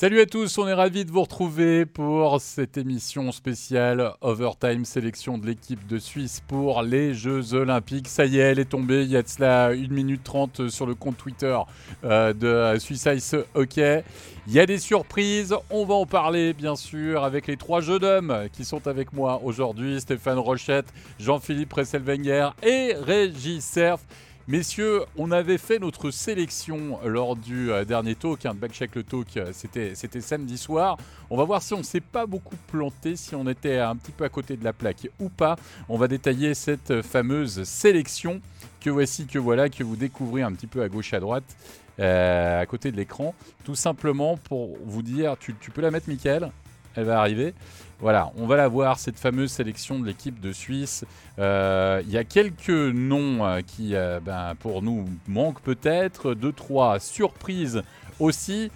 Salut à tous, on est ravis de vous retrouver pour cette émission spéciale Overtime sélection de l'équipe de Suisse pour les Jeux Olympiques. Ça y est, elle est tombée, il y a de cela 1 minute 30 sur le compte Twitter euh, de Swiss Ice Hockey. Il y a des surprises, on va en parler bien sûr avec les trois jeux d'hommes qui sont avec moi aujourd'hui, Stéphane Rochette, Jean-Philippe Resselwenger et Régis Cerf. Messieurs, on avait fait notre sélection lors du euh, dernier talk, hein, de Backcheck le talk, euh, c'était, samedi soir. On va voir si on ne s'est pas beaucoup planté, si on était un petit peu à côté de la plaque ou pas. On va détailler cette fameuse sélection que voici, que voilà, que vous découvrez un petit peu à gauche, à droite. Euh, à côté de l'écran, tout simplement pour vous dire, tu, tu peux la mettre, Michael? Elle va arriver. Voilà, on va la voir, cette fameuse sélection de l'équipe de Suisse. Euh, il y a quelques noms euh, qui, euh, ben, pour nous, manquent peut-être. Deux, trois surprises aussi.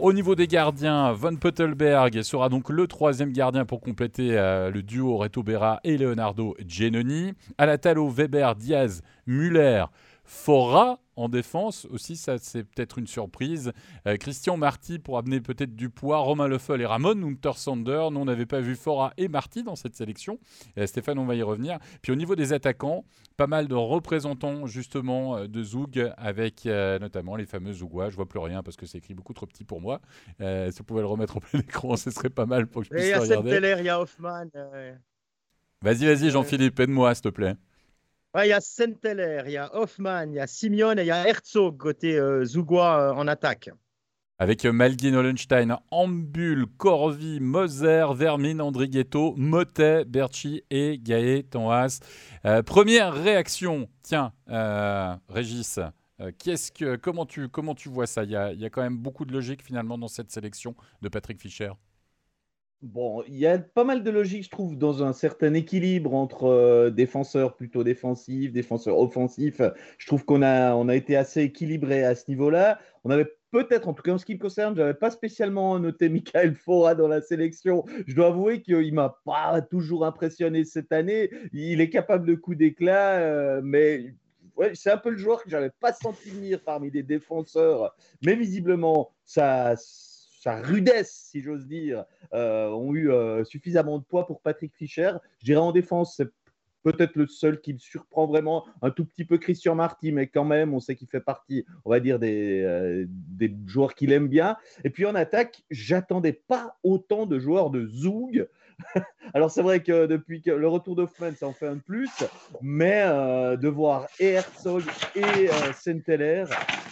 au niveau des gardiens, Von Puttelberg sera donc le troisième gardien pour compléter le duo Reto Berra et Leonardo Genoni. Alatalo, Weber, Diaz, Muller, Fora en défense aussi, ça c'est peut-être une surprise. Euh, Christian Marty pour amener peut-être du poids. Romain Leffel et Ramon Untersander. Nous, on n'avait pas vu Fora et Marty dans cette sélection. Euh, Stéphane, on va y revenir. Puis au niveau des attaquants, pas mal de représentants justement euh, de Zoug avec notamment les fameux Zougois. Je vois plus rien parce que c'est écrit beaucoup trop petit pour moi. si vous pouvez le remettre au plein écran, ce serait pas mal pour que je puisse regarder. Il y a il y a Hoffman. Vas-y, vas-y, Jean-Philippe, aide-moi, s'il te plaît. Il y a Senteler, il y a Hoffman, il y a Simeone et il y a Herzog côté euh, euh, en attaque. Avec euh, Malguin, Hollenstein, Ambul, Corvi, Moser, Vermin, Andrighetto, Motet, Berchi et Gaët Tanhas. première réaction, tiens, Régis, comment, tu, comment tu vois ça? A, il y a quand même beaucoup de logique finalement dans cette sélection de Patrick Fischer. Bon, il y a pas mal de logique, je trouve, dans un certain équilibre entre euh, défenseurs plutôt défensifs, défenseurs offensifs. Je trouve qu'on a, on a été assez équilibré à ce niveau-là. On avait peut-être, en tout cas en ce qui me concerne, je n'avais pas spécialement noté Michael Fora dans la sélection. Je dois avouer qu'il ne m'a pas toujours impressionné cette année. Il est capable de coups d'éclat, euh, mais c'est un peu le joueur que je n'avais pas senti venir parmi des défenseurs. Mais visiblement, ça sa rudesse, si j'ose dire, euh, ont eu euh, suffisamment de poids pour Patrick Fischer. Je dirais en défense, c'est peut-être le seul qui me surprend vraiment, un tout petit peu Christian Marty, mais quand même, on sait qu'il fait partie, on va dire, des, euh, des joueurs qu'il aime bien. Et puis en attaque, j'attendais pas autant de joueurs de Zoug. Alors c'est vrai que depuis que le retour d'Hoffman, ça en fait un de plus, mais de voir Herzog et euh,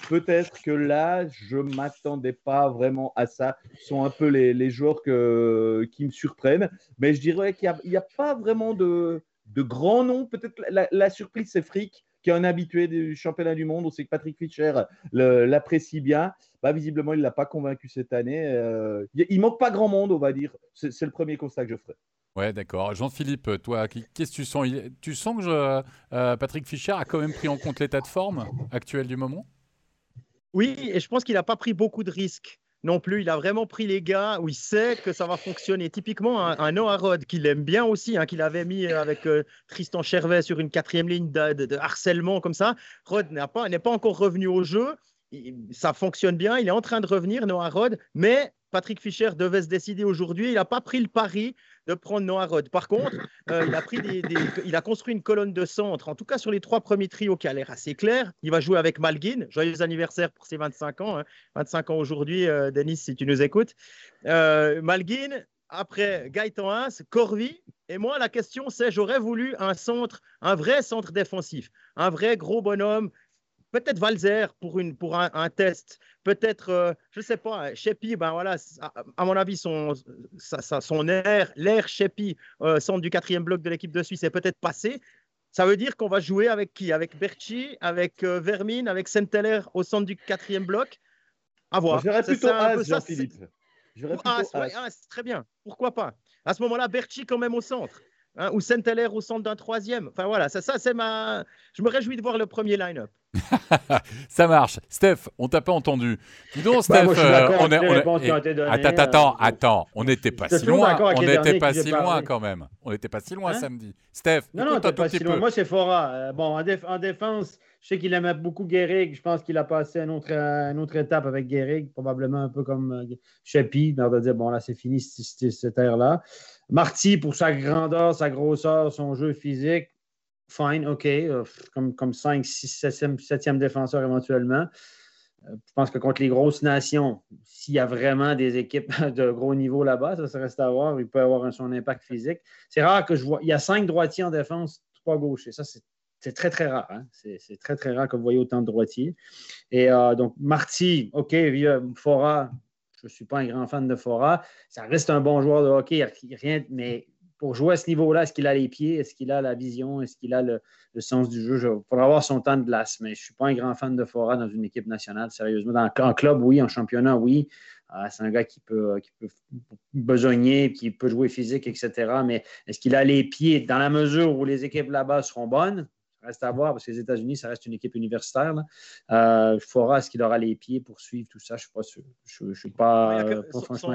peut-être que là, je ne m'attendais pas vraiment à ça. Ce sont un peu les, joueurs que, qui me surprennent. Mais je dirais qu'il n'y a, pas vraiment de, de grands noms. Peut-être la, surprise, c'est Frick, qui est un habitué du championnat du monde. On sait que Patrick Fischer l'apprécie bien. Bah, visiblement, il ne l'a pas convaincu cette année. Euh, il manque pas grand monde, on va dire. C'est le premier constat que je ferai. Ouais, d'accord. Jean-Philippe, toi, qu'est-ce que tu sens? Tu sens que je, euh, Patrick Fischer a quand même pris en compte l'état de forme actuel du moment? Oui, et je pense qu'il n'a pas pris beaucoup de risques non plus. Il a vraiment pris les gars où il sait que ça va fonctionner. Typiquement, un, Noah Rod, qu'il aime bien aussi, hein, qu'il avait mis avec euh, Tristan Chervet sur une quatrième ligne de, harcèlement comme ça. Rod n'est pas, pas encore revenu au jeu. ça fonctionne bien. Il est en train de revenir, Noah Rod, mais Patrick Fischer devait se décider aujourd'hui. Il n'a pas pris le pari de prendre Noah Rod. Par contre, euh, il, a pris il a construit une colonne de centre, en tout cas sur les trois premiers trios qui a l'air assez clair. Il va jouer avec Malguin. Joyeux anniversaire pour ses 25 ans. 25 hein. ans aujourd'hui, euh, Denis, si tu nous écoutes. Euh, Malguin, après Gaëtan Haas, Corvi. Et moi, la question, c'est j'aurais voulu un centre, un vrai centre défensif, un vrai gros bonhomme peut-être Valzer pour, une, pour un, test, peut-être, euh, je ne sais pas, Shepi, ben voilà, à, mon avis, son, son air, l'air Shepi, euh, centre du quatrième bloc de l'équipe de Suisse, est peut-être passé. Ça veut dire qu'on va jouer avec qui? Avec Berchi, avec euh, Vermin, avec Senteller au centre du quatrième bloc? À voir. J'irais plutôt As, Jean-Philippe. Ah, ah, très bien. Pourquoi pas? À ce moment-là, Berchi quand même au centre. hein, ou Saint-Heller au centre d'un troisième. Enfin voilà, ça, ça c'est ma. Je me réjouis de voir le premier line-up. Ça marche. Steph, on t'a pas entendu. Dis donc, bah, Steph, euh, on, est, on attends, attends, attends, on n'était pas si loin. On n'était pas si loin quand même. On n'était pas si loin samedi. Steph, non, non, pas si loin. Moi, c'est Fora. Euh, bon, en, défense, je sais qu'il aimait beaucoup Guérig. Je pense qu'il a passé une autre, une autre étape avec Guérig, probablement un peu comme euh, Chepi. On va dire, bon, là, c'est fini cette ère-là. Marty, pour sa grandeur, sa grosseur, son jeu physique, fine, OK, euh, comme, comme 5, 6, 7e, défenseur éventuellement. Euh, je pense que contre les grosses nations, s'il y a vraiment des équipes de gros niveau là-bas, ça, reste à voir. Il peut avoir son impact physique. C'est rare que je vois. Il y a cinq droitiers en défense, trois gauchers. Ça, c'est très, très rare. Hein. C'est très, très rare que vous voyez autant de droitiers. Et euh, donc, Marty, OK, Fora, je ne suis pas un grand fan de Fora. Ça reste un bon joueur de hockey, rien, mais pour jouer à ce niveau-là, est-ce qu'il a les pieds, est-ce qu'il a la vision, est-ce qu'il a le, sens du jeu? Il faudra avoir son temps de glace, mais je ne suis pas un grand fan de Fora dans une équipe nationale, sérieusement. Dans, en club, oui, en championnat, oui. Ah, c'est un gars qui peut, qui peut besogner, qui peut jouer physique, etc. Mais est-ce qu'il a les pieds? Dans la mesure où les équipes là-bas seront bonnes? Reste à voir parce que les États-Unis, ça reste une équipe universitaire. Euh, Fora, est-ce qu'il aura les pieds pour suivre tout ça? Je ne suis pas sûr. Je, suis pas,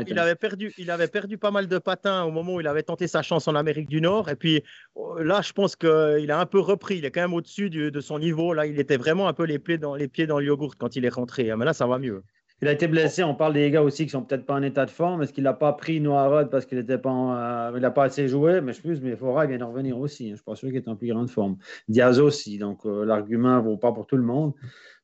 il, avait perdu, il avait perdu pas mal de patins au moment où il avait tenté sa chance en Amérique du Nord. Et puis oh, là, je pense qu'il a un peu repris. Il est quand même au-dessus de son niveau. Là, il était vraiment un peu les pieds dans, les pieds dans le yogourt quand il est rentré. Mais là, ça va mieux. Il a été blessé. On parle des gars aussi qui sont peut-être pas en état de forme. Est-ce qu'il n'a pas pris Noirod parce qu'il n'a pas, euh, pas assez joué? Mais je pense mais Fora vient de revenir aussi. Hein. Je suis pas sûr qu'il est en plus grande forme. Diaz aussi. Donc, euh, l'argument ne vaut pas pour tout le monde.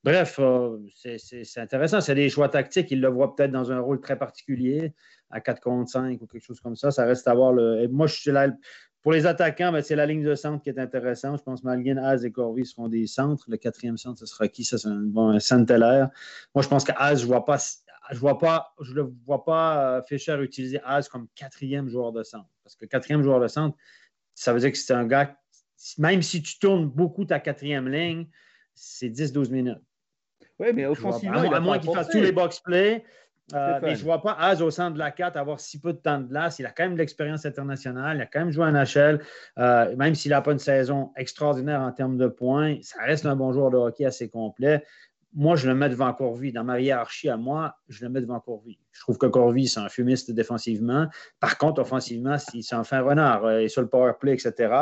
Bref, euh, c'est intéressant. C'est des choix tactiques. Il le voit peut-être dans un rôle très particulier, à 4 contre 5 ou quelque chose comme ça. Ça reste à voir. Moi, je suis là. Pour les attaquants, ben, c'est la ligne de centre qui est intéressante. Je pense que Malguin, Az et Corvy seront des centres. Le quatrième centre, ce sera qui? Ça, c'est un bon Saint-Hilaire. Moi, je pense qu'Az, je ne vois pas je vois pas, je ne vois pas euh, Fischer utiliser Az comme quatrième joueur de centre. Parce que quatrième joueur de centre, ça veut dire que c'est un gars, même si tu tournes beaucoup ta quatrième ligne, c'est 10-12 minutes. Oui, mais offensivement, à, moins qu'il fasse tous les box plays. Euh, mais je ne vois pas Az au centre de la 4 avoir si peu de temps de glace. Il a quand même de l'expérience internationale. Il a quand même joué en NHL. Euh, même s'il n'a pas une saison extraordinaire en termes de points, ça reste un bon joueur de hockey assez complet. Moi, je le mets devant Corvi. Dans ma hiérarchie à moi, je le mets devant Corvi. Je trouve que Corvi, c'est un fumiste défensivement. Par contre, offensivement, c'est un fin renard. Euh, et sur le power play, etc.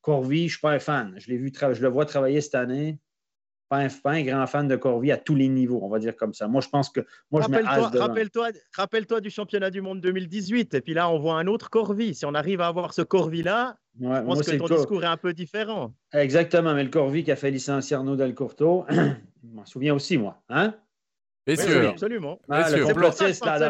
Corvi, je ne suis pas un fan. Je, vu je le vois travailler cette année pas un, grand fan de Corvi à tous les niveaux, on va dire comme ça. Moi, je pense que. Moi, rappelle-toi, rappelle-toi, du championnat du monde 2018. Et puis là, on voit un autre Corvi. Si on arrive à avoir ce Corvi-là, je pense que ton discours est un peu différent. Exactement. Mais le Corvi qui a fait licencier Arnaud Delcourteau, je m'en souviens aussi, moi. Hein? Messieurs, absolument. Ah,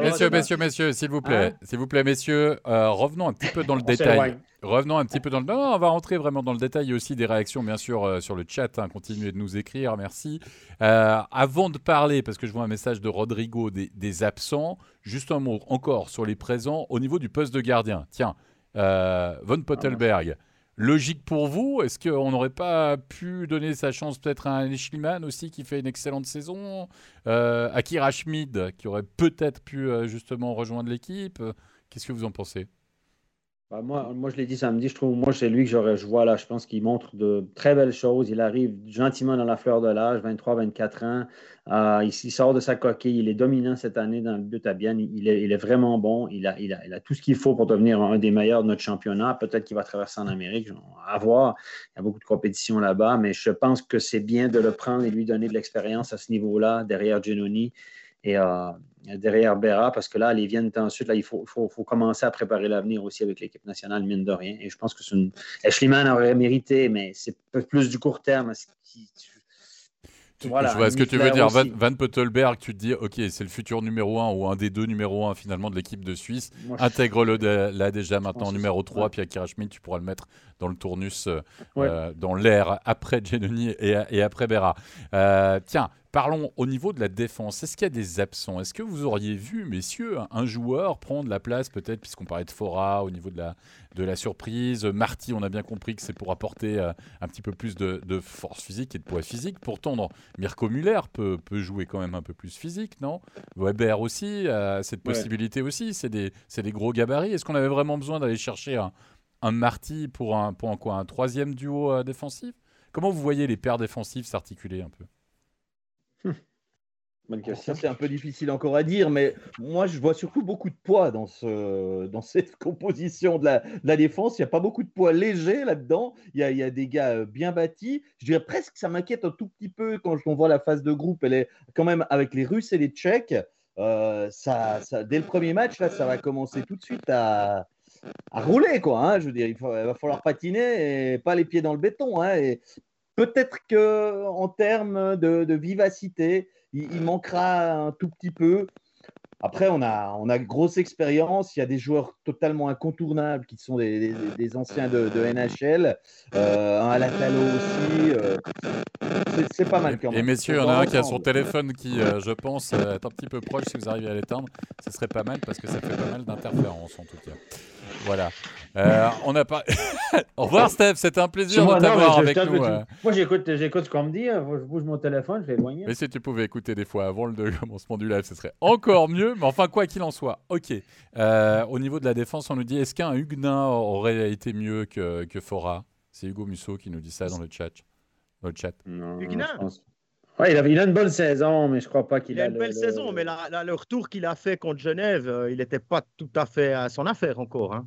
messieurs, messieurs, messieurs, s'il vous plaît, hein s'il vous plaît, messieurs, euh, revenons un petit peu dans le détail. Revenons un petit peu dans le. Non, on va rentrer vraiment dans le détail. Il y a aussi des réactions, bien sûr, euh, sur le chat. Hein. Continuez de nous écrire, merci. Euh, avant de parler, parce que je vois un message de Rodrigo des, des, absents, juste un mot encore sur les présents au niveau du poste de gardien. Tiens, Von Pottelberg. Logique pour vous? Est-ce qu'on n'aurait pas pu donner sa chance peut-être à un Schliemann aussi qui fait une excellente saison? Euh, Akira Schmid qui aurait peut-être pu euh, justement rejoindre l'équipe. Qu'est-ce que vous en pensez? Bah, moi, moi, je l'ai dit samedi, je trouve, moi, c'est lui que je vois là, je pense qu'il montre de très belles choses. Il arrive gentiment dans la fleur de l'âge, 23, 24 ans. Euh, il, sort de sa coquille. Il est dominant cette année dans le but à bien. Il est, il est vraiment bon. Il a, il, a, tout ce qu'il faut pour devenir un des meilleurs de notre championnat. Peut-être qu'il va traverser en Amérique. À voir. Il y a beaucoup de compétitions là-bas, mais je pense que c'est bien de le prendre et lui donner de l'expérience à ce niveau-là, derrière Genoni et euh, derrière Berra, parce que là, les viennent ensuite, là, il faut, faut, faut commencer à préparer l'avenir aussi avec l'équipe nationale, mine de rien. Et je pense que c'est une... Ashleyman aurait mérité, mais c'est plus du court terme. Voilà, je vois ce que tu veux dire. Van, Van Pottelberg, tu te dis, ok, c'est le futur numéro 1 ou un des deux numéro 1 finalement de l'équipe de Suisse. Intègre-le là déjà maintenant numéro 3, puis Akira Schmidt, tu pourras le mettre dans le tournus, euh, euh, dans l'air après Genoni et, et, après Berra. Euh, tiens, Parlons au niveau de la défense. Est-ce qu'il y a des absents? Est-ce que vous auriez vu, messieurs, un joueur prendre la place, peut-être, puisqu'on parlait de Fora au niveau de la, de la surprise? Marty, on a bien compris que c'est pour apporter euh, un petit peu plus de, force physique et de poids physique. Pourtant, Mirko Muller peut, peut, jouer quand même un peu plus physique, non? Weber aussi, a cette possibilité aussi. C'est des, des, gros gabarits. Est-ce qu'on avait vraiment besoin d'aller chercher un, un Marty pour un, pour un, quoi, un troisième duo euh, défensif? Comment vous voyez les paires défensives s'articuler un peu? Ça, c'est un peu difficile encore à dire, mais moi, je vois surtout beaucoup de poids dans, ce, dans cette composition de la, la défense. Il n'y a pas beaucoup de poids léger là-dedans. Il, il y, a, des gars euh, bien bâtis. Je dirais presque que ça m'inquiète un tout petit peu quand on voit la phase de groupe. Elle est quand même avec les Russes et les Tchèques. Euh, ça, ça, dès le premier match, là, ça va commencer tout de suite à, à rouler. Quoi, hein. Je veux dire, il, va falloir patiner et pas les pieds dans le béton. Hein. Et peut-être qu'en termes de, de vivacité, il, manquera un tout petit peu. Après, on a, on a grosse expérience. Il y a des joueurs totalement incontournables qui sont des, des, anciens de, de NHL. Euh, un Alatalo aussi. Euh, c'est pas mal quand même. Et messieurs, il y en a un qui a son téléphone qui, euh, je pense, est un petit peu proche. Si vous arrivez à l'éteindre, ce serait pas mal parce que ça fait pas mal d'interférences en tout cas. Voilà. Euh, on n'a pas. Au revoir, Steph. C'était un plaisir de t'avoir avec nous. Euh. Moi, j'écoute, j'écoute ce qu'on me dit. Hein. Je bouge mon téléphone, je vais éloigner. Mais si tu pouvais écouter des fois avant le commencement du live, ce serait encore mieux. Mais enfin, quoi qu'il en soit, ok. Euh, au niveau de la défense, on nous dit est-ce qu'un Huguenin aurait été mieux que, que Fora? C'est Hugo Musso qui nous dit ça dans le chat. Dans le chat. Huguenin? Ouais, il, a, il, a, une bonne saison, mais je crois pas qu'il a. Il a une belle saison, mais le retour qu'il a fait contre Genève, il n'était pas tout à fait à son affaire encore. Hein.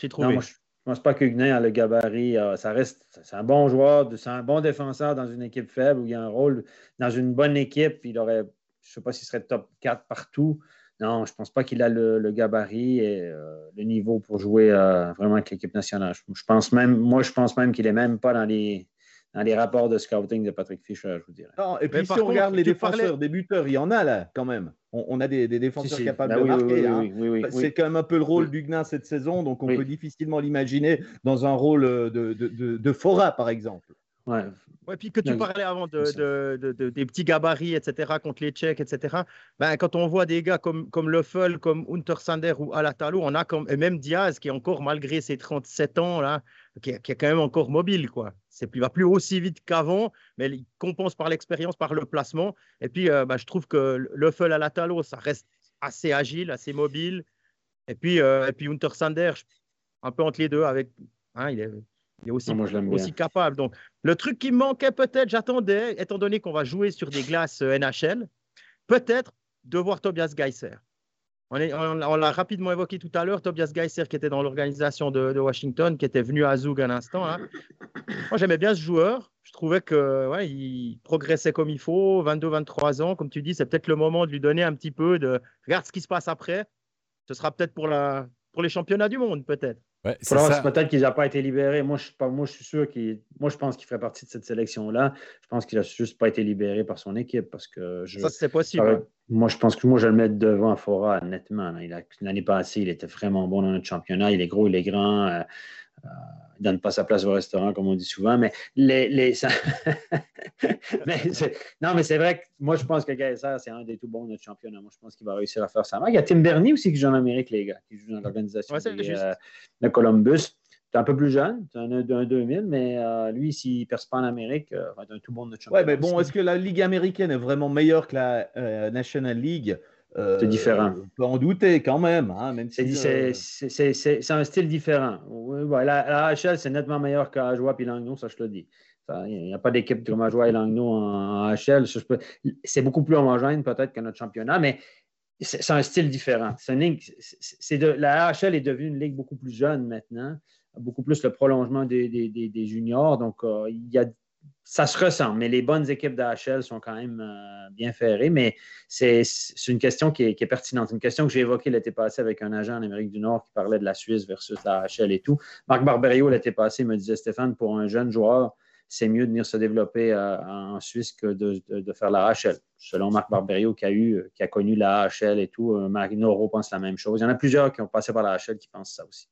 J'ai trouvé. Non, moi, je ne pense pas que Huguenin a le gabarit. Euh, ça reste, c'est un bon joueur, c'est un bon défenseur dans une équipe faible où il y a un rôle. Dans une bonne équipe, il aurait, je ne sais pas s'il serait top 4 partout. Non, je ne pense pas qu'il a le, gabarit et euh, le niveau pour jouer euh, vraiment avec l'équipe nationale. Je, pense même, moi, je pense même qu'il n'est même pas dans les, dans les rapports de scouting de Patrick Fischer, je vous dirais. Non, et puis si on regarde les défenseurs, des buteurs, il y en a là quand même. On, a des, défenseurs capables de marquer. C'est quand même un peu le rôle d'Huguenin cette saison, donc on peut difficilement l'imaginer dans un rôle de, de, de, de Fora, par exemple. Ouais. Ouais, puis que tu parlais avant de, des petits gabarits, etc., contre les Tchèques, etc. Ben, quand on voit des gars comme, comme Löffel, comme Untersander ou Alatalo, on a comme, et même Diaz, qui est encore, malgré ses 37 ans, là, qui, est, quand même encore mobile. Quoi. C'est, il va plus aussi vite qu'avant, mais il compense par l'expérience, par le placement. Et puis, euh, ben, je trouve que Löffel, Alatalo, ça reste assez agile, assez mobile. Et puis, euh, et puis Untersander, un peu entre les deux, avec, hein, il est il est aussi, aussi capable. Donc, le truc qui me manquait peut-être, j'attendais, étant donné qu'on va jouer sur des glaces euh, NHL, peut-être de voir Tobias Geiser. On, l'a rapidement évoqué tout à l'heure, Tobias Geiser qui était dans l'organisation de, Washington, qui était venu à Zug un instant. Hein. Moi, j'aimais bien ce joueur. Je trouvais que il progressait comme il faut, 22-23 ans. Comme tu dis, c'est peut-être le moment de lui donner un petit peu de. Regarde ce qui se passe après. Ce sera peut-être pour, la... pour les championnats du monde, peut-être. Ouais, peut-être qu'il n'a pas été libéré. Moi, je, moi, je suis sûr qu'il. Moi, je pense qu'il ferait partie de cette sélection-là. Je pense qu'il n'a juste pas été libéré par son équipe parce que. Je, ça, c'est possible. moi, je pense que moi, je vais le mettre devant Fora, nettement. L'année passée, il était vraiment bon dans notre championnat. Il est gros, il est grand. Euh, il ne donne pas sa place au restaurant, comme on dit souvent, mais les. les mais non, mais c'est vrai que moi, je pense que Geyser, c'est un des tout bons de notre championnat. Moi, je pense qu'il va réussir à faire ça. Il y a Tim Bernie aussi qui joue en Amérique, les gars, qui joue dans l'organisation euh, de Columbus. C'est un peu plus jeune, c'est un, 2000, mais euh, lui, s'il ne perce pas en Amérique, il va être un tout bon de notre championnat. Ouais, mais bon, est-ce que la Ligue américaine est vraiment meilleure que la National League? C'est différent. On peut en douter quand même. Hein, même si c'est un style différent. la, HL, c'est nettement meilleur qu'Ajoie et Langno, ça je te le dis. Il n'y a pas d'équipe comme Ajoie et Langno en, HL. C'est beaucoup plus homogène peut-être que notre championnat, mais c'est un style différent. de, la HL est devenue une ligue beaucoup plus jeune maintenant, beaucoup plus le prolongement des, des, des, juniors. Donc, euh, il y a ça se ressent, mais les bonnes équipes d'AHL sont quand même euh, bien ferrées. Mais c'est une question qui est, pertinente. Une question que j'ai évoquée l'été passé avec un agent en Amérique du Nord qui parlait de la Suisse versus l'AHL et tout. Marc Barberio, l'été passé, me disait Stéphane, pour un jeune joueur, c'est mieux de venir se développer euh, en Suisse que de, faire la. Selon Marc Barberio, qui a, eu, qui a connu la et tout, euh, Marino pense la même chose. Il y en a plusieurs qui ont passé par la qui pensent ça aussi.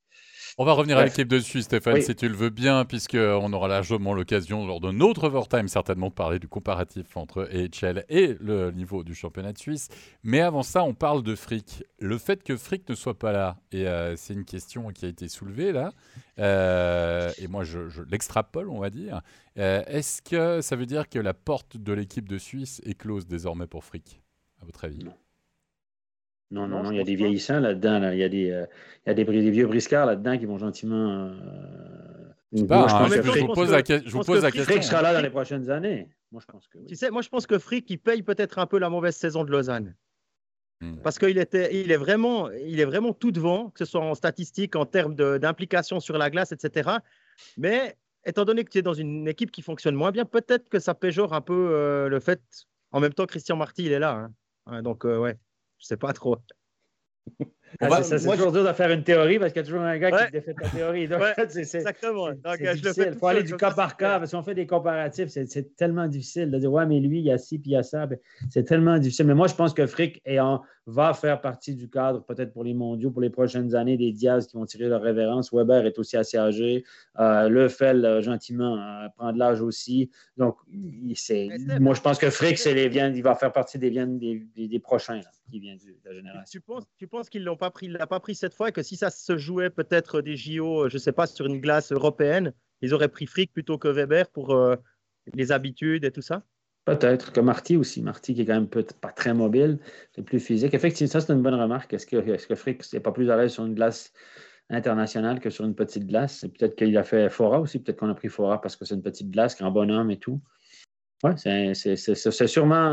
On va revenir à l'équipe de Suisse, Stéphane, si tu le veux bien, puisqu'on aura largement l'occasion, lors de notre overtime, certainement, de parler du comparatif entre EHL et le niveau du championnat de Suisse. Mais avant ça, on parle de Frick. Le fait que Frick ne soit pas là, et euh, c'est une question qui a été soulevée là, euh, et moi je, l'extrapole, on va dire. Euh, est-ce que ça veut dire que la porte de l'équipe de Suisse est close désormais pour Frick, à votre avis? Non, non, non, il y a des vieillissants là-dedans. Il y a des, euh, il y a des, vieux briscards là-dedans qui vont gentiment. je, vous pose la, je vous pose la question. Frick sera là dans les prochaines années. Moi, je pense que. Tu sais, moi, je pense que Frick, il paye peut-être un peu la mauvaise saison de Lausanne. Hmm. Parce qu'il était, il est vraiment, il est vraiment tout devant, que ce soit en statistique, en termes d'implication sur la glace, etc. Mais étant donné que tu es dans une équipe qui fonctionne moins bien, peut-être que ça péjore un peu euh, le fait. En même temps, Christian Marty, il est là. Hein. donc, euh, ouais, je sais pas trop. Ah, c'est toujours dur de faire une théorie parce qu'il y a toujours un gars qui défait ta théorie. exactement. Il faut aller du cas par cas. Si on fait des comparatifs, c'est tellement difficile de dire Ouais, mais lui, il y a ci puis il y a ça. Ben, c'est tellement difficile. Mais moi, je pense que Frick va faire partie du cadre, peut-être pour les mondiaux, pour les prochaines années, des Diaz qui vont tirer leur révérence. Weber est aussi assez âgé. Euh, Le Fel, euh, gentiment, euh, prend de l'âge aussi. Donc, moi, je pense que Frick, il va faire partie des, des, des, prochains qui viennent de la génération. Tu penses, tu penses qu'ils l'ont pas pris, pas pris cette fois et que si ça se jouait peut-être des JO, euh, je sais pas, sur une glace européenne, ils auraient pris Frick plutôt que Weber pour euh, les habitudes et tout ça? Peut-être que Marty aussi. Marty qui est quand même pas très mobile, c'est plus physique. Effectivement, ça c'est une bonne remarque. Est-ce que, est que Frick n'est pas plus à l'aise sur une glace internationale que sur une petite glace? Peut-être qu'il a fait Fora aussi. Peut-être qu'on a pris Fora parce que c'est une petite glace, grand bonhomme et tout. Oui, c'est sûrement.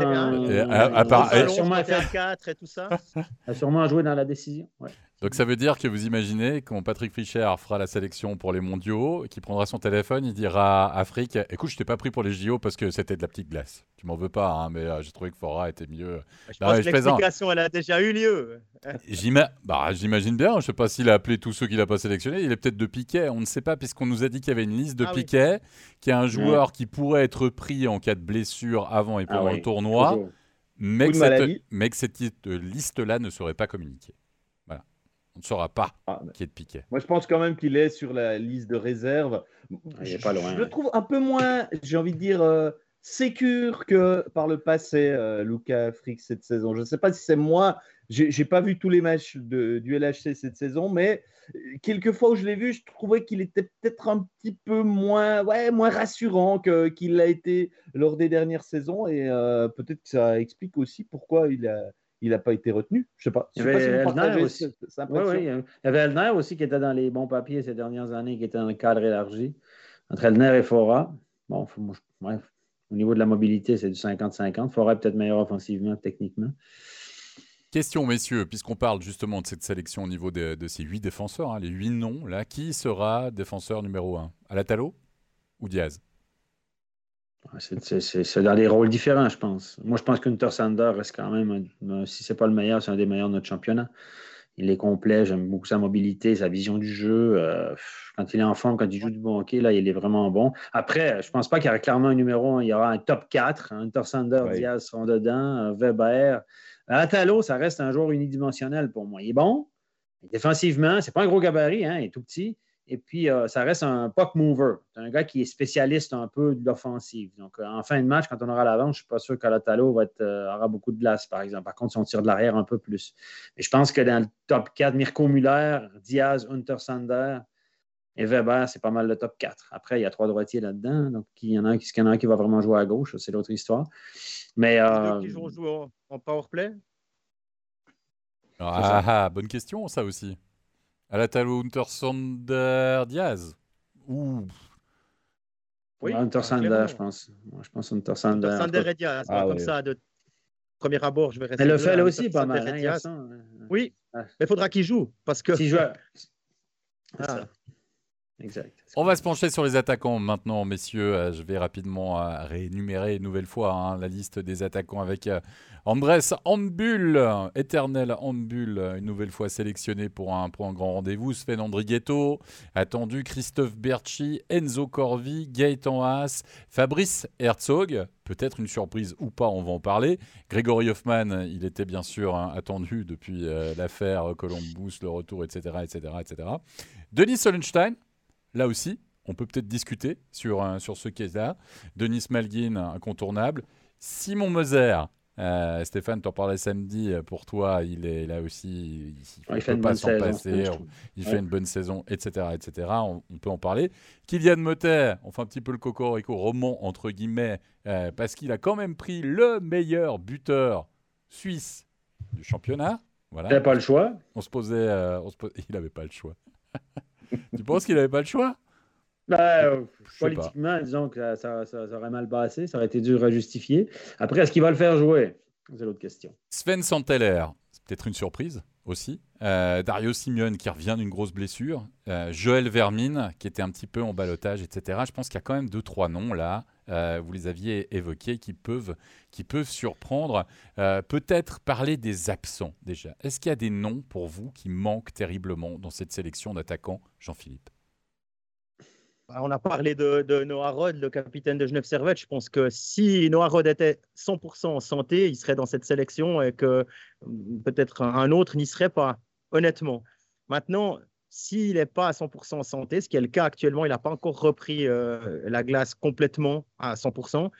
à, part, sûrement fait 4 et tout ça. a sûrement joué dans la décision. Ouais. Donc ça veut dire que vous imaginez quand Patrick Fischer fera la sélection pour les mondiaux, qu'il prendra son téléphone, il dira à Afrique Écoute, je t'ai pas pris pour les JO parce que c'était de la petite glace. Tu m'en veux pas, hein, mais euh, j'ai trouvé que Fora était mieux. Je pense que l'explication, elle a déjà eu lieu. bah, J'imagine bien. Je sais pas s'il a appelé tous ceux qu'il n'a pas sélectionnés. Il est peut-être de Piquet. On ne sait pas, puisqu'on nous a dit qu'il y avait une liste de ah Piquet, qui est un joueur qui pourrait être pris en cas de blessure avant et ah pendant le tournoi, mais que, cette, mais que cette liste-là ne serait pas communiquée. On ne saura pas ah, qui est de Piquet. Moi, je pense quand même qu'il est sur la liste de réserve. Il est pas loin. Je, le trouve un peu moins, j'ai envie de dire, euh, sécure que par le passé, euh, Luca Frick, cette saison. Je ne sais pas si c'est moi. J'ai n'ai pas vu tous les matchs de, du LHC cette saison, mais quelques fois où je l'ai vu, je trouvais qu'il était peut-être un petit peu moins, ouais, moins rassurant qu'il l'a été lors des dernières saisons. Et euh, peut-être que ça explique aussi pourquoi il a il n'a pas été retenu. Je ne sais pas. Il y avait Elner aussi. il y avait Elner aussi qui était dans les bons papiers ces dernières années, qui était dans le cadre élargi. Entre Elner et Fora, bon, au niveau de la mobilité, c'est du 50-50. Fora est peut-être meilleur offensivement, techniquement. Question, messieurs, puisqu'on parle justement de cette sélection au niveau de, ces huit défenseurs, hein, les huit noms, là, qui sera défenseur numéro un? Alatalo ou Diaz? C'est dans des rôles différents, je pense. Moi, je pense qu'Unter Sander reste quand même, si ce n'est pas le meilleur, c'est un des meilleurs de notre championnat. Il est complet, j'aime beaucoup sa mobilité, sa vision du jeu. Euh, quand il est en forme, quand il joue du bon hockey, là, il est vraiment bon. Après, je ne pense pas qu'il y aura clairement un numéro, il y aura un top 4. Hunter Sander, Diaz seront dedans, euh, Weber. Atalo, ça reste un joueur unidimensionnel pour moi. Il est bon. Défensivement, c'est pas un gros gabarit, hein, il est tout petit. Et puis, euh, ça reste un puck mover. C'est un gars qui est spécialiste un peu de l'offensive. Donc, euh, en fin de match, quand on aura l'avance, je ne suis pas sûr qu'Alatalo va euh, aura beaucoup de glace, par exemple. Par contre, si on tire de l'arrière un peu plus. Mais je pense que dans le top 4, Mirko Muller, Diaz, Hunter Sander et Weber, c'est pas mal le top 4. Après, il y a trois droitiers là-dedans. Donc, il y en a un qui, y en a un qui va vraiment jouer à gauche. C'est l'autre histoire. Mais. qui vont jouer en power play? Ah, ah, bonne question, ça aussi. À la Hunter Sander Diaz Ou. Oui, Hunter Sander, je pense. Moi, je pense Hunter Sander. Hunter Sander et Diaz, ah, comme ça, de premier abord, je vais rester. Elle le fait là aussi, pas mal. Hein, oui, ah. mais il faudra qu'il joue. Parce que. Si. Ah. On va se pencher sur les attaquants maintenant, messieurs. Euh, je vais rapidement euh, réénumérer une nouvelle fois hein, la liste des attaquants avec euh, Andrés Ambul, éternel Ambul, une nouvelle fois sélectionné pour un, pour grand rendez-vous. Sven Andrighetto, attendu Christophe Berchi, Enzo Corvi, Gaëtan Haas, Fabrice Herzog, peut-être une surprise ou pas, on va en parler. Grégory Hoffman, il était bien sûr hein, attendu depuis l'affaire Columbus, le retour, etc. etc., etc. Denis Solenstein, là aussi, on peut peut-être discuter sur, sur ce cas-là. Denis Malguin, incontournable. Simon Moser, euh, Stéphane, t'en parlais samedi. Pour toi, il est là aussi. Il ne peut pas s'en passer. Il fait une bonne saison, etc. etc. On, peut en parler. Kylian Motter, on fait un petit peu le cocorico roman, entre guillemets, euh, parce qu'il a quand même pris le meilleur buteur suisse du championnat. Voilà. Il n'avait pas le choix. On se posait. euh, on se po- Il n'avait pas le choix. tu penses qu'il n'avait pas le choix? Ben, euh, pas. politiquement, disons que ça, ça- ça- ça aurait mal passé, ça aurait été dur à justifier. Après, est-ce qu'il va le faire jouer? C'est l'autre question. Sven Santeller, c'est peut-être une surprise aussi. Euh, Dario Simeone qui revient d'une grosse blessure. Euh, Joël Vermine qui était un petit peu en balotage, etc. Je pense qu'il y a quand même deux, trois noms là. Euh, vous les aviez évoqués qui peuvent, qui peuvent surprendre. Euh, peut-être parler des absents déjà. Est-ce qu'il y a des noms pour vous qui manquent terriblement dans cette sélection d'attaquants, Jean-Philippe? Bah, On a parlé de, de Noah Rod, le capitaine de Genève Servette. Je pense que si Noah Rod était 100% en santé, il serait dans cette sélection et que hum, peut-être un autre n'y serait pas, honnêtement. Maintenant, s'il n'est pas à 100% en santé, ce qui est le cas actuellement, il n'a pas encore repris euh, la glace complètement à 100%,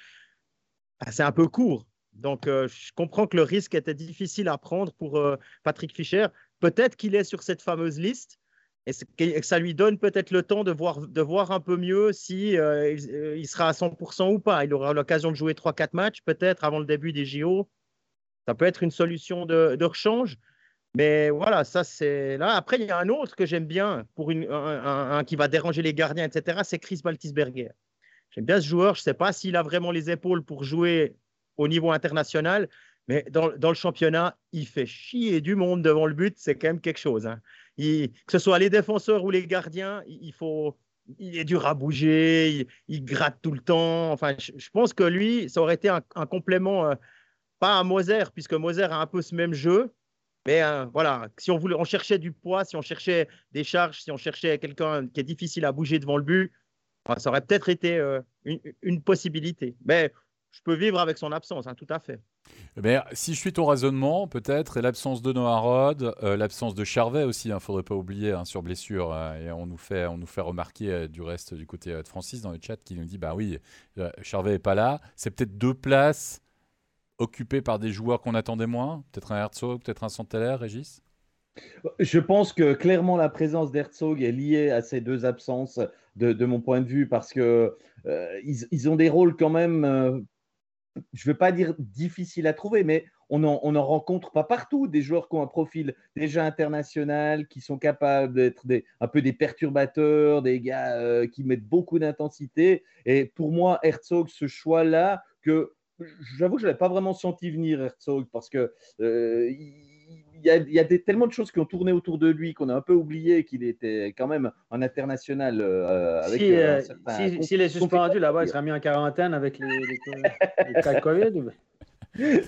bah, c'est un peu court. Donc, euh, je comprends que le risque était difficile à prendre pour euh, Patrick Fischer. Peut-être qu'il est sur cette fameuse liste, et que ça lui donne peut-être le temps de voir, de voir un peu mieux si il, sera à 100% ou pas. Il aura l'occasion de jouer 3-4 matchs peut-être avant le début des JO. Ça peut être une solution de rechange. Mais voilà, ça c'est là. Après, il y a un autre que j'aime bien pour une, un, qui va déranger les gardiens, etc. C'est Chris Baltisberger. J'aime bien ce joueur. Je ne sais pas s'il a vraiment les épaules pour jouer au niveau international, mais dans, dans le championnat, il fait chier du monde devant le but. C'est quand même quelque chose. hein. Il- que ce soit les défenseurs ou les gardiens, il faut, il est dur à bouger, il, gratte tout le temps. Enfin, je, je pense que lui, ça aurait été un, un complément, euh, pas à Moser, puisque Moser a un peu ce même jeu. Mais euh, voilà, si on, voulait, on cherchait du poids, si on cherchait des charges, si on cherchait quelqu'un qui est difficile à bouger devant le but, bah, ça aurait peut-être été euh, une, possibilité. Mais je peux vivre avec son absence, hein, tout à fait. Mais si je suis ton raisonnement, peut-être, et l'absence de Noah Rod, euh, l'absence de Charvet aussi, il ne faudrait pas oublier, hein, sur blessure, et on nous fait, on nous fait remarquer du reste du côté de Francis dans le chat qui nous dit, bah oui, Charvet n'est pas là, c'est peut-être deux places occupées par des joueurs qu'on attendait moins, peut-être un Herzog, peut-être un Santeller, Régis? Je pense que clairement la présence d'Herzog est liée à ces deux absences de, mon point de vue parce que euh, ont des rôles quand même, euh, je ne veux pas dire difficiles à trouver, mais on n'en en rencontre pas partout des joueurs qui ont un profil déjà international, qui sont capables d'être un peu des perturbateurs, des gars euh, qui mettent beaucoup d'intensité. Et pour moi, Herzog, ce choix-là, que j'avoue que je ne l'avais pas vraiment senti venir, Herzog, parce que euh, il y a, il y a des- tellement de choses qui ont tourné autour de lui qu'on a un peu oublié qu'il était quand même un international euh, avec Si, euh, euh, un si- con- S'il est suspendu là-bas, il sera mis en quarantaine avec les, les, les cas de COVID.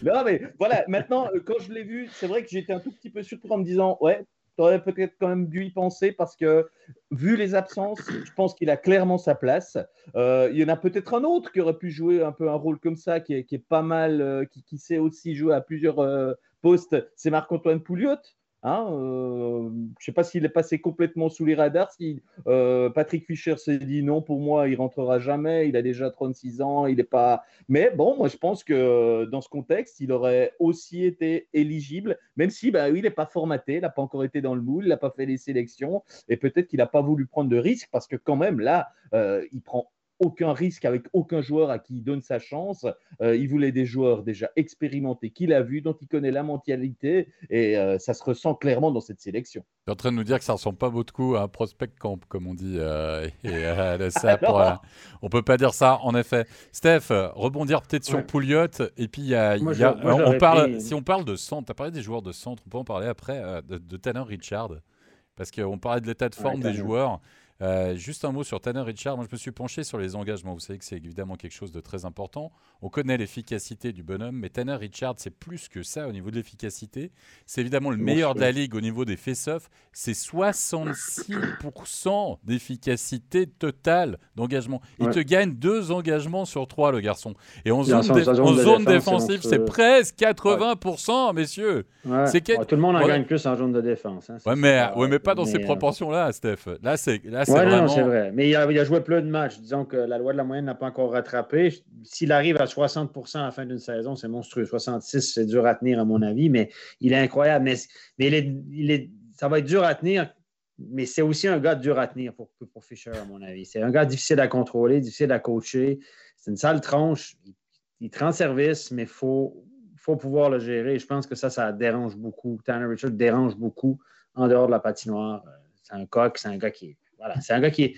Non, mais voilà, maintenant, euh, quand je l'ai vu, c'est vrai que j'étais un tout petit peu surpris en me disant, ouais, tu aurais peut-être quand même dû y penser parce que, vu les absences, je pense qu'il a clairement sa place. Euh, il y en a peut-être un autre qui aurait pu jouer un peu un rôle comme ça, qui est, pas mal, euh, qui, qui sait aussi jouer à plusieurs euh, postes. C'est Marc-Antoine Pouliot. Hein, euh, je ne sais pas s'il est passé complètement sous les radars. Si euh, Patrick Fischer s'est dit non, pour moi, il rentrera jamais. Il a déjà 36 ans. Il n'est pas. Mais bon, moi, je pense que euh, dans ce contexte, il aurait aussi été éligible, même si, bah il n'est pas formaté, il n'a pas encore été dans le moule, il n'a pas fait les sélections, et peut-être qu'il n'a pas voulu prendre de risques parce que quand même, là, il prend aucun risque avec aucun joueur à qui il donne sa chance. Euh, il voulait des joueurs déjà expérimentés, qu'il a vus, dont il connaît la mentalité, et euh, ça se ressent clairement dans cette sélection. Tu es en train de nous dire que ça ressemble pas beaucoup à un prospect camp, comme on dit. euh, et, euh, ça, pour, euh, on peut pas dire ça, en effet. Steph, rebondir peut-être sur Ouais. Pouliot. Et puis, il y a, Moi, il y a- moi, on parle, pris- si on parle de centre, tu as parlé des joueurs de centre, on peut en parler après, euh, de, de Tanner Richard. Parce qu'on parlait de l'état de Ouais, forme des joueurs. Euh, juste un mot sur Tanner Richard. Moi, je me suis penché sur les engagements. Vous savez que c'est évidemment quelque chose de très important. On connaît l'efficacité du bonhomme, mais Tanner Richard, c'est plus que ça au niveau de l'efficacité. C'est évidemment le meilleur de la ligue au niveau des face-off. C'est 66% d'efficacité totale d'engagement. Il Ouais. te gagne deux engagements sur trois, le garçon. Et en zone, dé- en défensive, c'est presque 80%, messieurs. Ouais. C'est quel- Ouais, tout le monde en gagne plus en zone de défense. hein, ça, mais, pas- ouais, mais dans ces euh, proportions-là, Steph. Là, c'est là, c'est Ouais, non, vraiment. non, c'est vrai. Mais il a, il a joué plein de matchs. Disons que la loi de la moyenne n'a pas encore rattrapé. S'il arrive à 60% à la fin d'une saison, c'est monstrueux. 66%, c'est dur à tenir, à mon avis, mais il est incroyable. Mais, mais il est, il est, ça va être dur à tenir, mais c'est aussi un gars dur à tenir pour, pour Fischer, à mon avis. C'est un gars difficile à contrôler, difficile à coacher. C'est une sale tronche. Il, il te rend service, mais il faut, faut pouvoir le gérer. Je pense que ça, ça dérange beaucoup. Tanner Richard dérange beaucoup en dehors de la patinoire. Euh, c'est un coq, c'est un gars qui est. Voilà, c'est un gars qui est.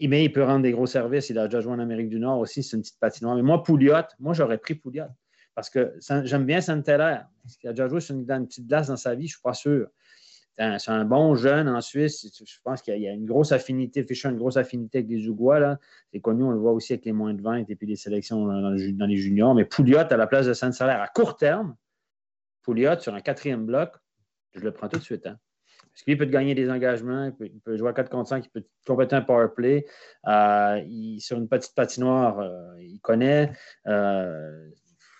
Mais il peut rendre des gros services. Il a déjà joué en Amérique du Nord aussi. C'est une petite patinoire. Mais moi, Pouliot, moi, j'aurais pris Pouliot. Parce que j'aime bien Saint-Teller. Il a déjà joué sur une, une, petite glace dans sa vie, je ne suis pas sûr. C'est un, bon jeune en Suisse. Je pense qu'il y a une grosse affinité, Fischer a une grosse affinité avec les Ougois. C'est connu, on le voit aussi avec les moins de 20 et puis les sélections dans, les juniors. Mais Pouliot à la place de Saint-Salaire à court terme, Pouliot sur un quatrième bloc, je le prends tout de suite. Hein. Parce qu'il peut gagner des engagements, il peut, jouer à 4 contre 5, il peut compléter un power play. Euh, sur une petite patinoire, euh, il connaît. Euh,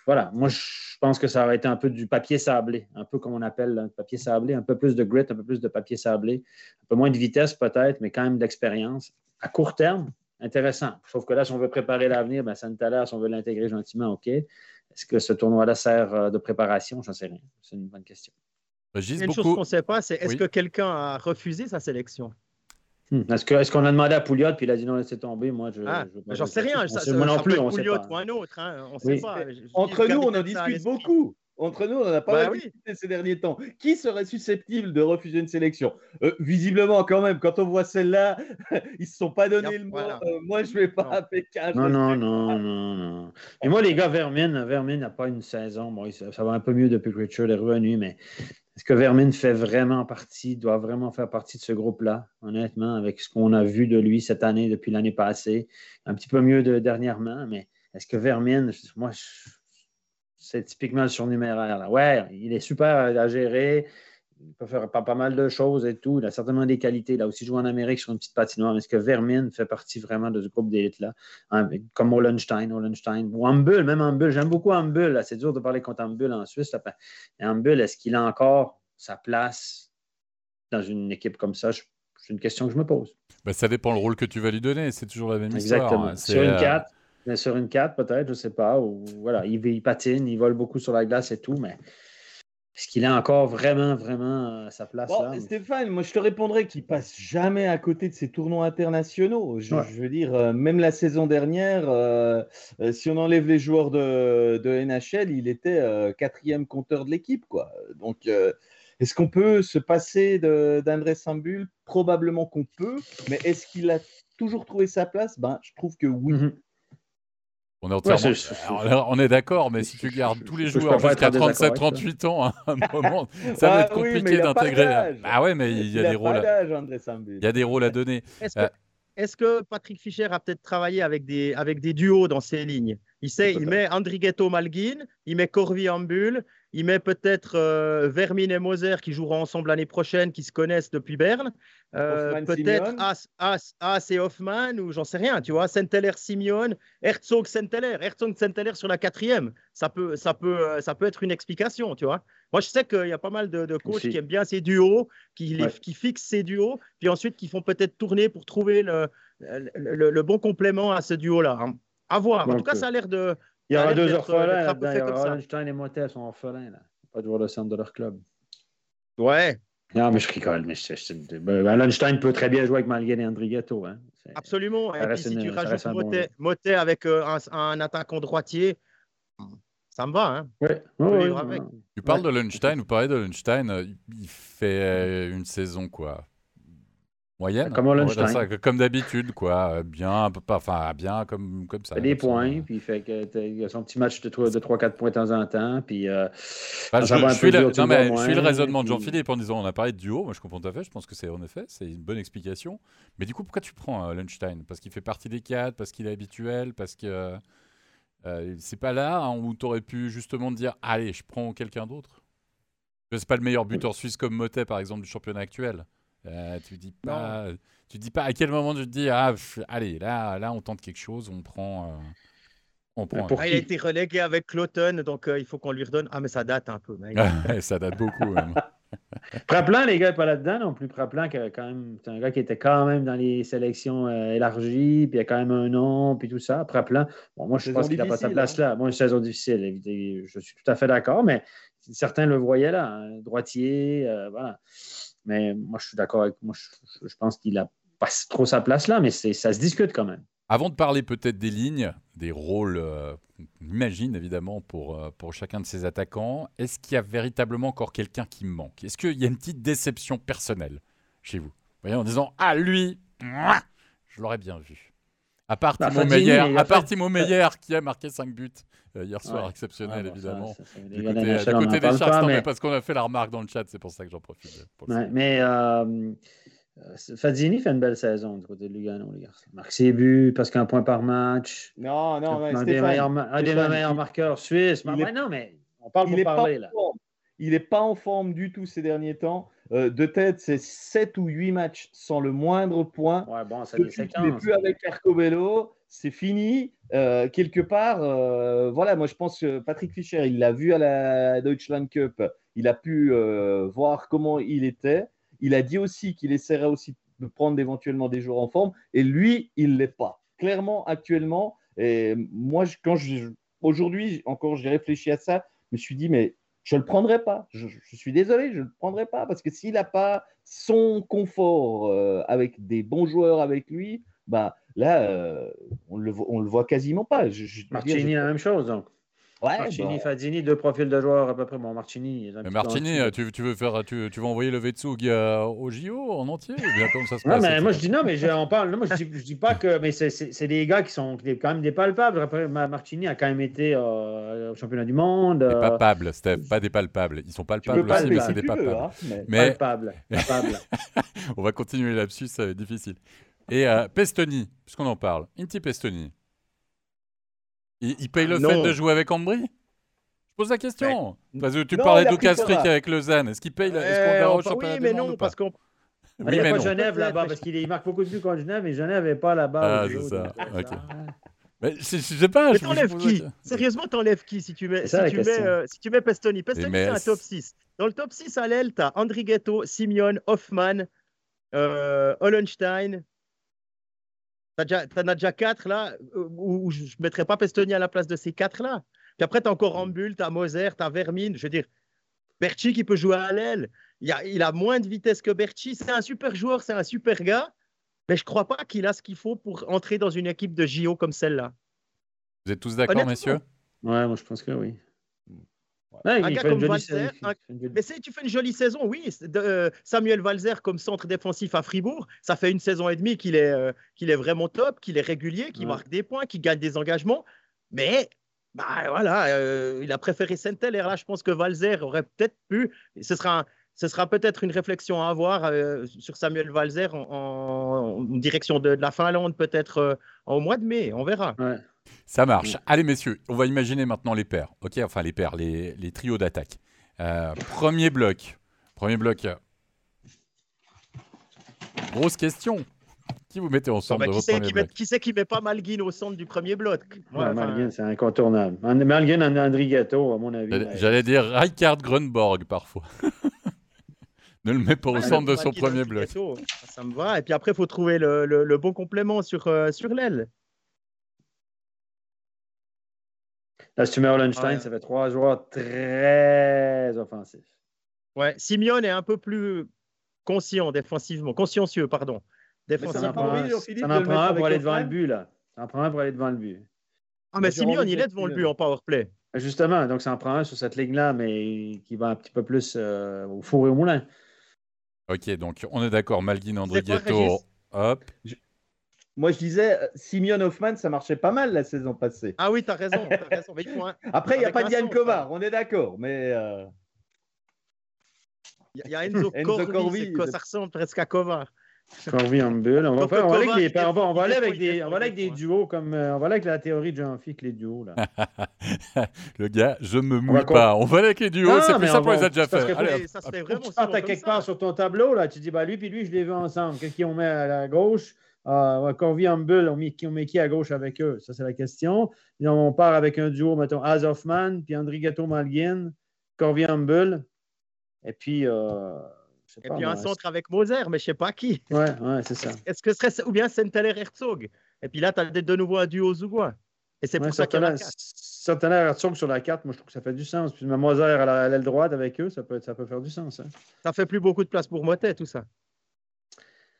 voilà, moi, je pense que ça aurait été un peu du papier sablé, un peu comme on appelle le papier sablé, un peu plus de grit, un peu plus de papier sablé, un peu moins de vitesse peut-être, mais quand même d'expérience. À court terme, intéressant. Sauf que là, si on veut préparer l'avenir, ben, Saint-Alain, si on veut l'intégrer gentiment, OK. Est-ce que ce tournoi-là sert de préparation? J'en sais rien. C'est une bonne question. Une chose qu'on ne sait pas, c'est est-ce que quelqu'un a refusé sa sélection? Hmm. Est-ce qu'on a demandé à Pouliot puis il a dit non, laissez tomber Moi, je. Ah, j'en sais rien. moi non plus, on Pouliot ou un autre. Hein, on sait pas. Entre nous, on en discute beaucoup. Entre nous, on n'a pas bah discuté ces derniers temps. Qui serait susceptible de refuser une sélection? Euh, Visiblement, quand même, quand on voit celle-là, ils ne se sont pas donné le mot. Euh, moi, je ne vais pas appeler Non, non, non, non, non. Et moi, les gars, Vermin, Vermin n'a pas une saison. Bon, ça, va un peu mieux depuis que Richard est revenu, mais est-ce que Vermin fait vraiment partie, doit vraiment faire partie de ce groupe-là, honnêtement, avec ce qu'on a vu de lui cette année, depuis l'année passée? Un petit peu mieux de dernièrement, mais est-ce que Vermin, moi, c'est typiquement le surnuméraire. Là. Ouais, il est super à gérer, il peut faire pas, mal de choses et tout. Il a certainement des qualités. Il a aussi joué en Amérique sur une petite patinoire. Est-ce que Vermin fait partie vraiment de ce groupe d'élite-là? Hein, comme Olenstein, Olenstein, ou Ambul, même Ambul. J'aime beaucoup Ambul. C'est dur de parler contre Ambul en Suisse. Mais Ambul, est-ce qu'il a encore sa place dans une équipe comme ça? C'est une question que je me pose. Ben, ça dépend le rôle que tu vas lui donner. C'est toujours la même Exactement. histoire. Sur une 4, euh, sur une 4 peut-être, je ne sais pas. Ou, voilà, il, il patine, il vole beaucoup sur la glace et tout, mais est-ce qu'il a encore vraiment, vraiment sa place là Stéphane, moi je te répondrais qu'il passe jamais à côté de ces tournois internationaux. Je, veux dire, euh, même la saison dernière, euh, euh, si on enlève les joueurs de, de NHL, il était quatrième compteur de l'équipe. quoi. Donc, est-ce qu'on peut se passer d'André Sambul Probablement qu'on peut, mais est-ce qu'il a toujours trouvé sa place? Ben, Je trouve que oui. Mm-hmm. On est, on est d'accord, mais si tu gardes tous les joueurs jusqu'à 37-38 ans, à un moment, ça va être compliqué d'intégrer. Ah ouais, mais il y a, des rôles. À... Il y a des rôles à donner. Est-ce que, euh, Patrick Fischer a peut-être travaillé avec des, avec des duos dans ses lignes? Il sait, il met Andrighetto Malguin, il met Corvi Ambul, il met peut-être euh, Vermin et Moser qui joueront ensemble l'année prochaine, qui se connaissent depuis Berne. Euh, peut-être As, As, As, et Hoffman, ou j'en sais rien, tu vois. Saint-Heller, Simeone, Herzog, Saint-Heller. Herzog, Saint-Heller sur la quatrième. Ça peut, ça, peut, euh, ça peut être une explication, tu vois. Moi, je sais qu'il y a pas mal de, de coachs qui aiment bien ces duos, qui, qui fixent ces duos, puis ensuite qui font peut-être tourner pour trouver le, le, le, bon complément à ce duo-là. Hein. À voir. en tout cas, ça a l'air de, il y aura deux orphelins là-dedans. Einstein et Motet sont orphelins. Là. Pas de jouer le centre de leur club. Ouais. Non, mais je rigole. Mais ben, peut très bien jouer avec Malguin et Andrighetto. Hein. Absolument. Et puis, si tu rajoutes Motet, Motet, avec euh, un, un, attaquant droitier, ça me va. Hein. Ouais. Ouais, tu parles de Lunstein, vous parlez de Lunstein, euh, il fait euh, une saison quoi Moyenne. Comme comme d'habitude, quoi. Bien, enfin, bien comme, comme ça. Fait des points, puis il fait que il a son petit match de 3-4 points de temps en temps. Puis, euh, bah, je, suis le, non, mais je suis le raisonnement de Jean-Philippe en disant on a parlé de duo. Moi, je comprends tout à fait. Je pense que c'est en effet, c'est une bonne explication. Mais du coup, pourquoi tu prends euh, Lunstein Parce qu'il fait partie des quatre, parce qu'il est habituel, parce que euh, c'est pas là hein, où tu aurais pu justement dire allez, je prends quelqu'un d'autre? C'est pas le meilleur buteur suisse comme Motet, par exemple, du championnat actuel. Euh, tu dis pas, tu dis pas à quel moment tu te dis ah allez là là on tente quelque chose, on prend. Euh, on prend ah, il a été relégué avec Cloton, donc euh, il faut qu'on lui redonne. Ah mais ça date un peu. Mec. ça date beaucoup. Même. Praplin, les gars, pas là-dedans non plus. Praplin, quand même, c'est un gars qui était quand même dans les sélections élargies, puis il a quand même un nom, puis tout ça. Praplin, bon, moi je pense qu'il n'a pas sa place hein. là. Moi, une saison difficile, je suis tout à fait d'accord, mais certains le voyaient là, hein. droitier, voilà. Mais moi, je suis d'accord avec moi. Je, pense qu'il a pas trop sa place là, mais ça se discute quand même. Avant de parler peut-être des lignes, des rôles, euh, on imagine évidemment, pour, euh, pour chacun de ces attaquants. Est-ce qu'il y a véritablement encore quelqu'un qui me manque? Est-ce qu'il y a une petite déception personnelle chez vous? Vous voyez, en disant Ah, lui, mouah, je l'aurais bien vu. À part Bah, Timo Meyer, à part Timo Meyer qui a marqué 5 buts hier soir, Ouais. exceptionnel bon, ça, évidemment. ça, ça, Du côté, du des Sharks, mais mais- parce qu'on a fait la remarque dans le chat, c'est pour ça que j'en profite. Ouais, mais euh, euh, Fadzini fait une belle saison du côté de Lugano, les gars. Il marque ses buts, parce qu'un point par match. Non, non, mais un, des meilleurs, un des Stéphane, meilleurs il- marqueurs suisses. il est- ouais, non, mais on parle il pour pas parler, là. Il n'est pas en forme du tout ces derniers temps. Euh, de tête, c'est 7 ou 8 matchs sans le moindre point. Ouais, bon, ça Depuis qu'il n'est séquences. plus avec Arcobello, c'est fini. Euh, quelque part, euh, voilà, moi je pense que Patrick Fischer, il l'a vu à la Deutschland Cup, il a pu euh, voir comment il était. Il a dit aussi qu'il essaierait aussi de prendre éventuellement des joueurs en forme, et lui, il ne l'est pas. Clairement, actuellement, et moi, quand je, aujourd'hui, encore, j'ai réfléchi à ça, je me suis dit, mais je ne le prendrai pas. Je, suis désolé, je ne le prendrai pas, parce que s'il n'a pas son confort avec des bons joueurs avec lui, bah, là, euh, on le, on le voit quasiment pas. Je, je- Martini, la même chose, donc. Ouais, Martini, bah, Fadzini, deux profils de joueurs à peu près. Bon, Martini. Mais Martini, tu, tu veux faire, tu, tu vas envoyer le Vetsug euh, au JO en entier ou bien ça se Non, passe? mais moi je dis non, mais je, on parle. non, moi, je, dis, je dis pas que. Mais c'est- des gars qui sont quand même des palpables. Après, Martini a quand même été euh, au championnat du monde. Des euh, palpables, Steph, pas des palpables. Ils sont palpables aussi, palper mais si c'est des veux, palpables. hein, mais- on va continuer là-dessus, ça va être difficile. Et euh, Pestoni, puisqu'on en parle, Inti Pestoni, il, il paye le Non. fait de jouer avec Ambry? Je pose la question. Parce que tu Non, parlais Fora. avec Lausanne. Est-ce qu'il paye la- Est-ce qu'on Euh, verra au on- championnat oui, mais non, parce qu'on Oui, il n'y mais a pas non. Genève là-bas mais- parce qu'il il marque beaucoup de buts contre Genève et Genève n'est pas là-bas. Ah, c'est ça. Ok. ah. Mais je, je sais pas. Mais t'enlèves qui question. Sérieusement, t'enlèves qui si tu mets, si tu mets, euh, si tu mets Pestoni? Pestoni, Mais c'est un top 6. Dans le top 6 à l'aile, tu as Andrighetto, Simeon, Hoffman, euh, Hollenstein. Tu en as déjà 4 là, euh, où, où je ne mettrais pas Pestoni à la place de ces 4 là. Puis après, tu as encore Rambul, tu as Moser, tu as Vermine. Je veux dire, Berchi qui peut jouer à l'aile. Il a, il a moins de vitesse que Berchi. C'est un super joueur, c'est un super gars. Mais je ne crois pas qu'il a ce qu'il faut pour entrer dans une équipe de JO comme celle-là. Vous êtes tous d'accord, messieurs? Ouais, moi je pense que oui. Ouais. Un gars comme un- Mais si tu fais une jolie saison, oui. de- euh, Samuel Valzer comme centre défensif à Fribourg, ça fait une saison et demie qu'il est, euh, qu'il est vraiment top, qu'il est régulier, qu'il Ouais. marque des points, qu'il gagne des engagements. Mais bah, voilà, euh, il a préféré Saint-Hilaire. Là, je pense que Valzer aurait peut-être pu. Ce sera, un- ce sera peut-être une réflexion à avoir euh, sur Samuel Valzer en, en- en direction de, de la Finlande, peut-être au mois de mai. On verra. Ouais. Ça marche. Mm. Allez, messieurs, on va imaginer maintenant les paires. Ok, enfin les paires, les, les trios d'attaque. Euh, premier bloc. Premier bloc. Grosse question. Qui vous mettez Bon, ensemble bah, de qui votre premier qui, met, bloc qui c'est qui met pas Malguin au centre du premier bloc? Ouais, Malguin, c'est incontournable. Malguin, and- André Gatto, à mon avis. J'allais- dire Rijkaard Grunborg parfois. ne le mets pas au centre de son premier bloc. Ça me va. Et puis après, il faut trouver le, le- le bon complément sur, euh, sur l'aile. Tu mets Hollenstein, Ouais. ça fait trois joueurs très offensifs. Ouais. Simeone est un peu plus conscient défensivement, consciencieux, pardon. Ça Défensivement. en prend envie, un, Philippe, ça en prend un pour aller devant le but, là. Ça en prend un pour aller devant le but. Ah, mais Simeone, il est devant le but en powerplay. Justement, donc ça en prend un sur cette ligne-là, mais qui va un petit peu plus euh, au four et au moulin. Ok, donc on est d'accord. Malguin, André Ghetto. Hop. Moi, je disais, euh, Simeon Hoffman, ça marchait pas mal la saison passée. Ah oui, tu as raison. t'as raison. Mais il faut un- Après, il n'y a pas Diane Kovar, on est d'accord, mais euh, Il y a- il y a Enzo, Enzo Corvi, Corvi, quoi, ça ressemble presque à Kovar. Corvi en bulle. On va, faire, on va aller avec, des, on va, aller avec des, on va aller avec duos comme, euh, on va aller avec la théorie de Jean-Philippe, les duos là. Le gars, je me mouille pas. On va aller avec les duos. C'est mais plus simple, on les a déjà fait. Allez, ça se fait Faut vraiment tu partes à quelque part sur ton tableau, là, tu dis, bah, lui puis lui, je les veux ensemble. Qu'est-ce qu'on met à la gauche? Euh, Corvi en bulle, on met, qui- on met qui à gauche avec eux? Ça, c'est la question. Et on part avec un duo, mettons, Az Hoffman, puis André Gatto-Malguin, Corvi en bulle. Et puis, euh, Et pas, puis un centre avec Moser, mais je sais pas qui. Ouais, ouais, c'est ça. Est-ce que ce serait ou bien Saint-Hilaire Herzog Et puis là, tu as de nouveau un duo Zougois. Et c'est Ouais, pour ça qu'il y en a certainement, quatre. certainement, Herzog sur la carte, moi, je trouve que ça fait du sens. Puis Moser à l'aile droite avec eux, ça peut, ça peut faire du sens. Hein. Ça fait plus beaucoup de place pour Motet, tout ça.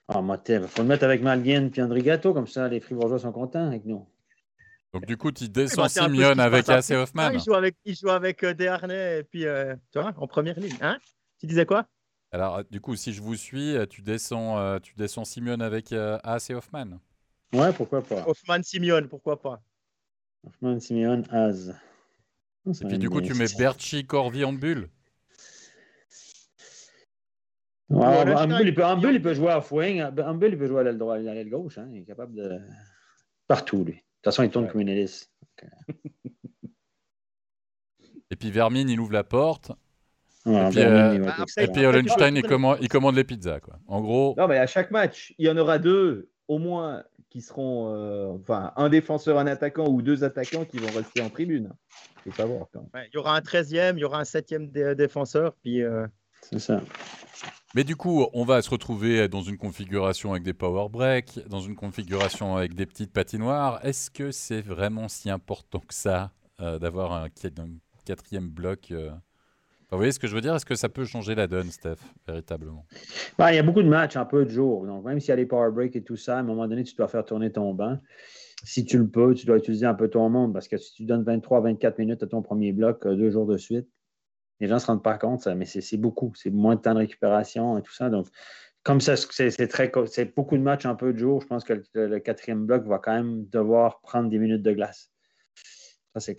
Ah, il faut le mettre avec Malguin puis André Gatto, comme ça, les Fribourgeois sont contents avec nous. Donc du coup, tu descends bah, Simeone avec AC Hoffman. il joue avec, il joue avec euh, et puis euh, tu vois, en première ligne. Hein? Tu disais quoi? Alors du coup, si je vous suis, tu descends, tu descends Simeone avec AC Hoffman. Ouais, pourquoi pas. Hoffman Simeone, pourquoi pas. Hoffman Simeone Az. Et puis du coup, tu mets Berchi Corvi en bulle. Ouais, un, bulle, il peut, il peut jouer à fouing. Un bulle, il peut jouer à l'aile droite, à l'aile gauche. Hein. Il est capable de. Partout, lui. De toute façon, il tourne comme une hélice. Et puis Vermine, il ouvre la porte. et puis, euh, il, commande, il commande les pizzas. Quoi. En gros. Non, mais à chaque match, il y en aura deux, au moins, qui seront. Euh, enfin, un défenseur, un attaquant ou deux attaquants qui vont rester en tribune. Il faut savoir. il y aura un 13e, il y aura un 7e défenseur. Puis. Euh, C'est ça. Mais du coup, on va se retrouver dans une configuration avec des power breaks, dans une configuration avec des petites patinoires. Est-ce que c'est vraiment si important que ça euh, d'avoir un, quatrième bloc euh? Vous voyez ce que je veux dire? Est-ce que ça peut changer la donne, Steph, véritablement? Bah, Il y a beaucoup de matchs un peu de jour. Donc, même s'il y a les power breaks et tout ça, à un moment donné, tu dois faire tourner ton banc. Si tu le peux, tu dois utiliser un peu ton monde parce que si tu donnes 23-24 minutes à ton premier bloc euh, deux jours de suite, les gens ne se rendent pas compte, ça, mais c'est beaucoup. C'est moins de temps de récupération et tout ça. Donc, comme ça, c'est c'est beaucoup de matchs un peu de jour, je pense que le, quatrième bloc va quand même devoir prendre des minutes de glace. Ça, c'est.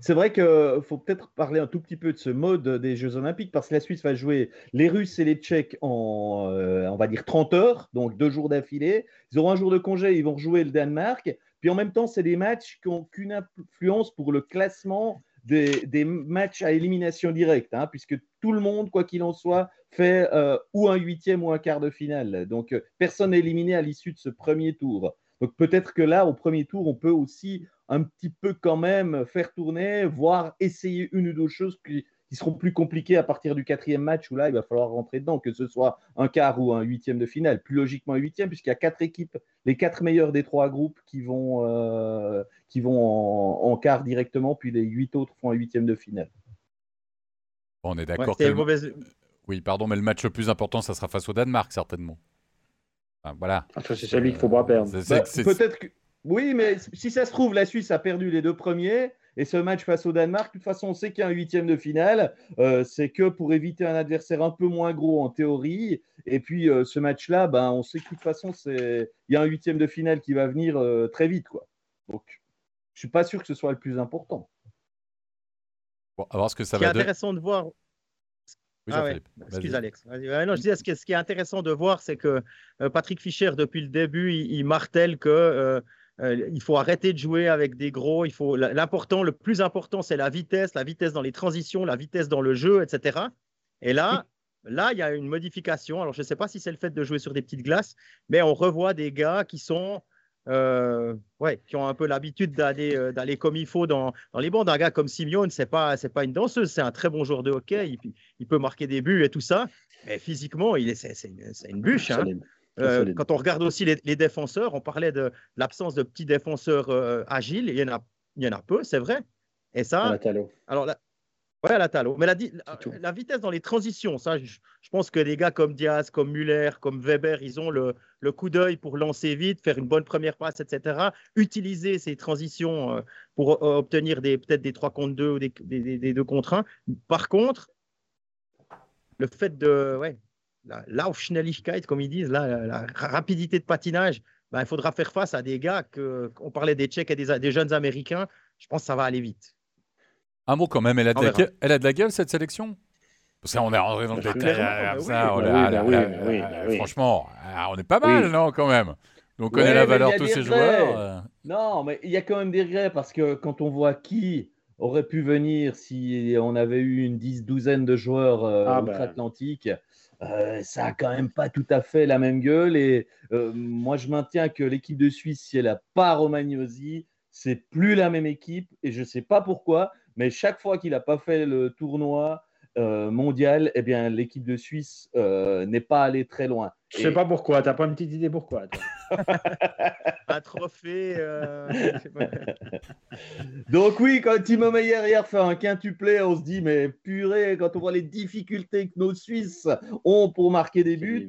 C'est vrai qu'il faut peut-être parler un tout petit peu de ce mode des Jeux Olympiques parce que la Suisse va jouer les Russes et les Tchèques en, euh, on va dire, 30 heures, donc deux jours d'affilée. Ils auront un jour de congé, ils vont rejouer le Danemark. Puis en même temps, c'est des matchs qui n'ont qu'une influence pour le classement des, matchs à élimination directe, hein, puisque tout le monde, quoi qu'il en soit, fait euh, ou un huitième ou un quart de finale. Donc, euh, personne n'est éliminé à l'issue de ce premier tour. Donc, peut-être que là, au premier tour, on peut aussi un petit peu quand même faire tourner, voire essayer une ou deux choses qui, qui seront plus compliqués à partir du quatrième match où là, il va falloir rentrer dedans, que ce soit un quart ou un huitième de finale. Plus logiquement un huitième, puisqu'il y a quatre équipes, les quatre meilleurs des trois groupes qui vont, euh, qui vont en, quart directement, puis les huit autres font un huitième de finale. on est d'accord. Oui, pardon, mais le match le plus important, ça sera face au Danemark, certainement. voilà. Ah, c'est celui qu'il ne faut pas perdre. Bah, peut-être que. Oui, mais si ça se trouve, la Suisse a perdu les deux premiers. Et ce match face au Danemark, de toute façon, on sait qu'il y a un huitième de finale. Euh, c'est que pour éviter un adversaire un peu moins gros en théorie. Et puis euh, ce match-là, ben, on sait que de toute façon, il y a un huitième de finale qui va venir euh, très vite. Quoi. Donc, je ne suis pas sûr que ce soit le plus important. Bon, à voir ce que ça va. C'est intéressant de voir. Oui, ah Excuse Alex. non, je disais, ce, qui est, ce qui est intéressant de voir, c'est que Patrick Fischer, depuis le début, il martèle que euh, il faut arrêter de jouer avec des gros. Il faut l'important, le plus important, c'est la vitesse, la vitesse dans les transitions, la vitesse dans le jeu, etc. Et là, là, il y a une modification. Alors, je ne sais pas si c'est le fait de jouer sur des petites glaces, mais on revoit des gars qui sont euh, ouais, qui ont un peu l'habitude d'aller euh, d'aller comme il faut dans, dans les bandes. Un gars comme Simeone, c'est pas c'est pas une danseuse, c'est un très bon joueur de hockey. Il, il, peut marquer des buts et tout ça, mais physiquement, il est c'est une, une, bûche. Hein. Euh, quand on regarde aussi les, défenseurs, on parlait de l'absence de petits défenseurs euh, agiles. Il y, en a, il y en a peu, c'est vrai. Et ça. À la Alors, la, ouais, à la talo. Mais la, la, vitesse dans les transitions, ça, je, pense que des gars comme Diaz, comme Muller, comme Weber, ils ont le, le coup d'œil pour lancer vite, faire une bonne première passe, etc. Utiliser ces transitions euh, pour obtenir peut-être des 3 contre 2 ou des, des, des 2 contre 1. Par contre, le fait de. Ouais, la Laufschnelligkeit, comme ils disent, la, rapidité de patinage, ben, il faudra faire face à des gars que, on parlait des Tchèques et des, jeunes Américains. Je pense que ça va aller vite. Un mot quand même, elle a, de la, gueule, elle a de la gueule cette sélection? Ça, on est rentré dans le détail. Franchement, ah, on est pas mal, non, quand même. Donc, on connaît la valeur de tous ces joueurs. Euh. Non, mais il y a quand même des regrets parce que quand on voit qui aurait pu venir si on avait eu une dix, douzaine de joueurs euh, ah, ben. outre-Atlantique, euh, ça a quand même pas tout à fait la même gueule. Et euh, moi, je maintiens que l'équipe de Suisse, si elle n'a pas Romagnosi, c'est plus la même équipe. Et je ne sais pas pourquoi, mais chaque fois qu'il n'a pas fait le tournoi euh, mondial, eh bien, l'équipe de Suisse n'est pas allée très loin. Je ne sais pas pourquoi. Tu n'as pas une petite idée pourquoi Un trophée. Donc oui, quand Timo Meyer hier fait un quintuplé, on se dit mais purée, quand on voit les difficultés que nos Suisses ont pour marquer des buts,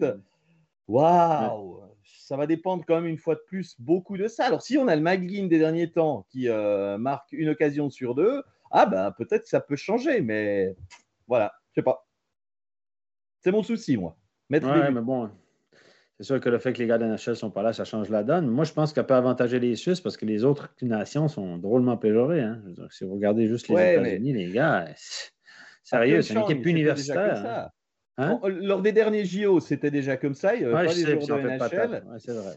waouh, ça va dépendre quand même une fois de plus beaucoup de ça. Alors, si on a le McGinn des derniers temps qui euh, marque une occasion sur deux, ah ben peut-être que ça peut changer, mais voilà, je sais pas. C'est mon souci, moi. Mettre ouais, mais bon, c'est sûr que le fait que les gars de NHL ne sont pas là, ça change la donne. Moi, je pense qu'elle peut avantager les Suisses parce que les autres nations sont drôlement péjorées. Hein. si vous regardez juste les États-Unis, les gars, sérieux, c'est une équipe universitaire. Hein? lors des derniers JO, c'était déjà comme ça. Il n'y avait pas des jours de NHL.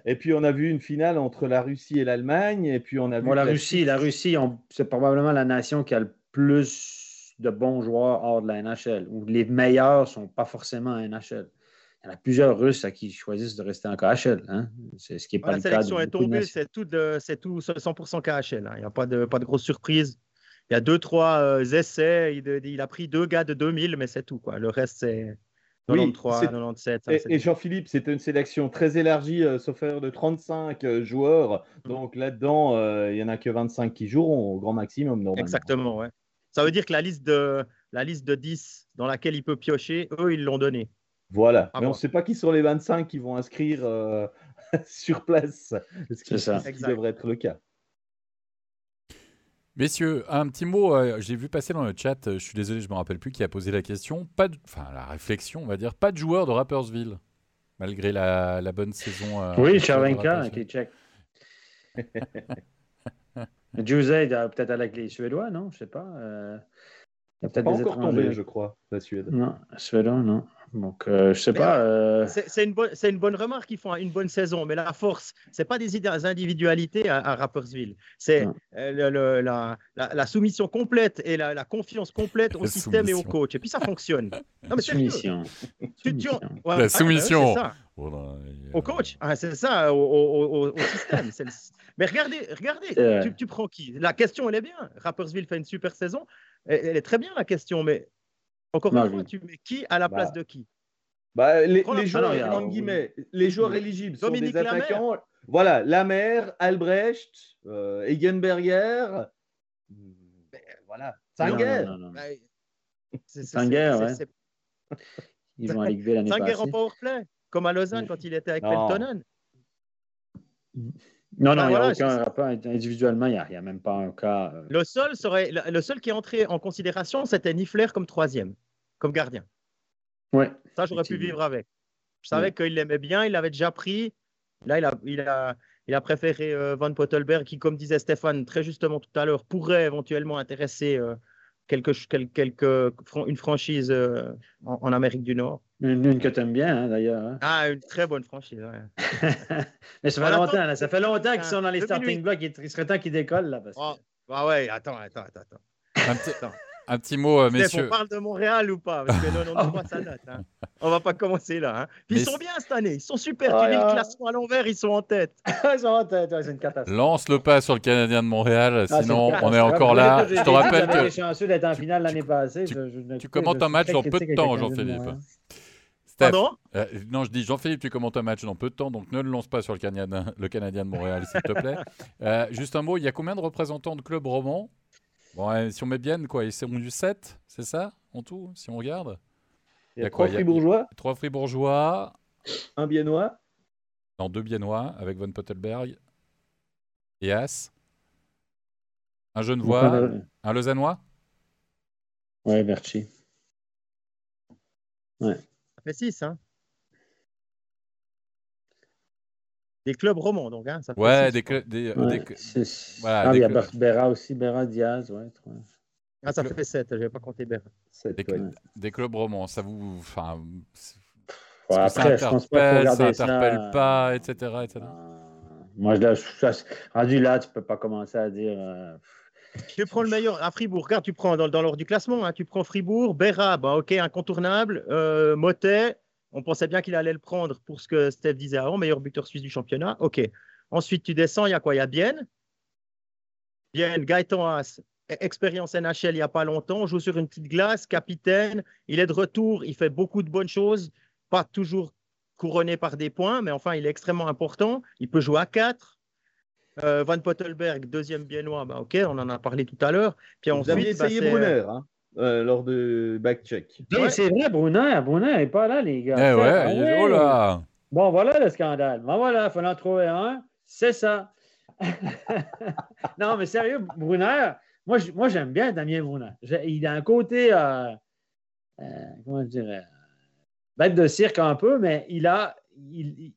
et puis on a vu une finale entre la Russie et l'Allemagne. Et puis on a vu la, Russie, la Russie, c'est probablement la nation qui a le plus de bons joueurs hors de la NHL. Où les meilleurs ne sont pas forcément en NHL. Il y en a plusieurs Russes à qui choisissent de rester en KHL. Hein? C'est ce qui est pas la sélection est tombée, c'est tout, c'est tout 100% KHL. Hein. Il n'y a pas de, pas de grosse surprise. Il y a deux, trois euh, essais. Il, il, a pris deux gars de 2000, mais c'est tout. Quoi. Le reste, c'est 93, 97. Hein, et, Jean-Philippe, c'était une sélection très élargie, euh, sauf erreur de 35 euh, joueurs. Mm. Donc là-dedans, euh, il n'y en a que 25 qui joueront au grand maximum. Normalement. Exactement, ouais. Ça veut dire que la liste, de, la liste de 10 dans laquelle il peut piocher, eux, ils l'ont donné. Voilà. Ah Mais on ne sait pas qui sont les 25 qui vont inscrire sur place. C'est ça. Ce qui devrait être le cas? Messieurs, un petit mot, euh, j'ai vu passer dans le chat, euh, je suis désolé, je ne me rappelle plus qui a posé la question, pas enfin la réflexion, on va dire, pas de joueur de Rappersville, malgré la, la bonne saison. Euh, oui, Charvenka qui est tchèque. Jose peut-être avec les Suédois, non? Je ne sais pas. il peut-être pas encore tombé, je crois, la Suède. Non, Suédois, non. Donc, euh, je sais pas. Euh, c'est une, bonne, une bonne remarque qu'ils font une bonne saison, mais la force, c'est pas des individualités à, Rappersville. C'est euh, la, la, soumission complète et la, confiance complète au système et au coach. Et puis ça fonctionne. Non, mais soumission. la soumission. au coach, ah, c'est ça, au, système. Mais regardez, regardez tu, tu, prends qui? La question, elle est bien. Rappersville fait une super saison. Elle, est très bien, la question, mais encore une fois, tu mets qui à la place bah. de qui? Bah, les, joueurs, les joueurs éligibles sont des attaquants. Voilà, Lamer, Albrecht, euh, Egenberger. Voilà, Sanger. Sanger, ouais. Ils vont aller l'année passée. Sanger en powerplay, comme à Lausanne quand il était avec Peltonen. Non, non, il n'y a aucun rapport individuellement, il n'y a, même pas un cas. Euh. Le, seul serait, le seul qui est entré en considération, c'était Niffler comme troisième comme gardien. Ouais. Ça, j'aurais pu vivre avec. Je savais qu'il l'aimait bien, il l'avait déjà pris. Là, il a, il a, il a préféré euh, Van Pottelberg, qui, comme disait Stéphane très justement tout à l'heure, pourrait éventuellement intéresser euh, quelque, quelque, une franchise euh, en, Amérique du Nord. Une, que tu aimes bien, hein, d'ailleurs. Hein. Ah, une très bonne franchise. Mais ça fait longtemps, ça fait longtemps qu'ils sont dans les starting blocks. Il serait temps qu'ils décollent. Là, parce oh, bah ouais, attends, attends, attends. attends. Un petit mot, euh, messieurs. On parle de Montréal ou pas? Parce que non, non, pas ça date. Hein. On va pas commencer là. Hein. ils sont bien cette année. Ils sont super. tu vis le classement à l'envers, ils sont en tête. ils sont en tête. c'est une catastrophe. Lance le pas sur le Canadien de Montréal. Ah, sinon, on est encore là. Je te rappelle que. chanceux d'être en finale l'année passée. Tu commentes un match dans peu de temps, Jean-Philippe. Pardon euh, Non, je dis Jean-Philippe, tu commentes un match dans peu de temps, donc ne le lance pas sur le Canadien, le Canadien de Montréal, s'il te plaît. Euh, juste un mot, il y a combien de représentants de clubs romans? Bon, si on met bien, quoi, ils seront du 7, c'est ça, en tout, si on regarde Il y a, trois fribourgeois. Trois fribourgeois. Un biennois. Non, deux biennois, avec Von Pottelberg et As. Un genevois, un lausannois Ouais, Berchi. Ouais. Ça fait 6, hein Des clubs romans, donc. Hein, ça ouais, des clubs. Des, ouais, voilà, ah, il y a Berra aussi, Berra Diaz. Ouais, ah, ça fait 7, je n'avais pas compté Berra. Des, des, clubs romans, ça vous. Enfin, ouais, après, ça je pense pas ça n'interpelle pas, etc. etc. Euh, moi, je, je, rendu là, tu ne peux pas commencer à dire. Euh... Tu prends le meilleur à Fribourg. Regarde, tu prends dans, dans l'ordre du classement, hein, tu prends Fribourg, Berra, bah, ok, incontournable, euh, Motet, on pensait bien qu'il allait le prendre pour ce que Steph disait avant, meilleur buteur suisse du championnat. OK. Ensuite, tu descends, il y a quoi? Il y a Bienne. Bienne, Gaëtan Haas, expérience NHL il n'y a pas longtemps, on joue sur une petite glace, capitaine, il est de retour, il fait beaucoup de bonnes choses, pas toujours couronné par des points, mais enfin, il est extrêmement important. Il peut jouer à 4. Euh, Van Pottelberg, deuxième biennois, bah, ok, on en a parlé tout à l'heure. Puis Vous essayé bah, Brunner. Hein euh, lors de backcheck. check. C'est vrai, Brunner, Brunner n'est pas là, les gars. Eh ouais, là Bon, voilà le scandale. Bon, voilà, il fallait en trouver un. C'est ça. non, mais sérieux, Brunner, moi, moi j'aime bien Damien Brunner. Il a un côté, euh, euh, comment je dirais, bête de cirque un peu, mais il a. Il,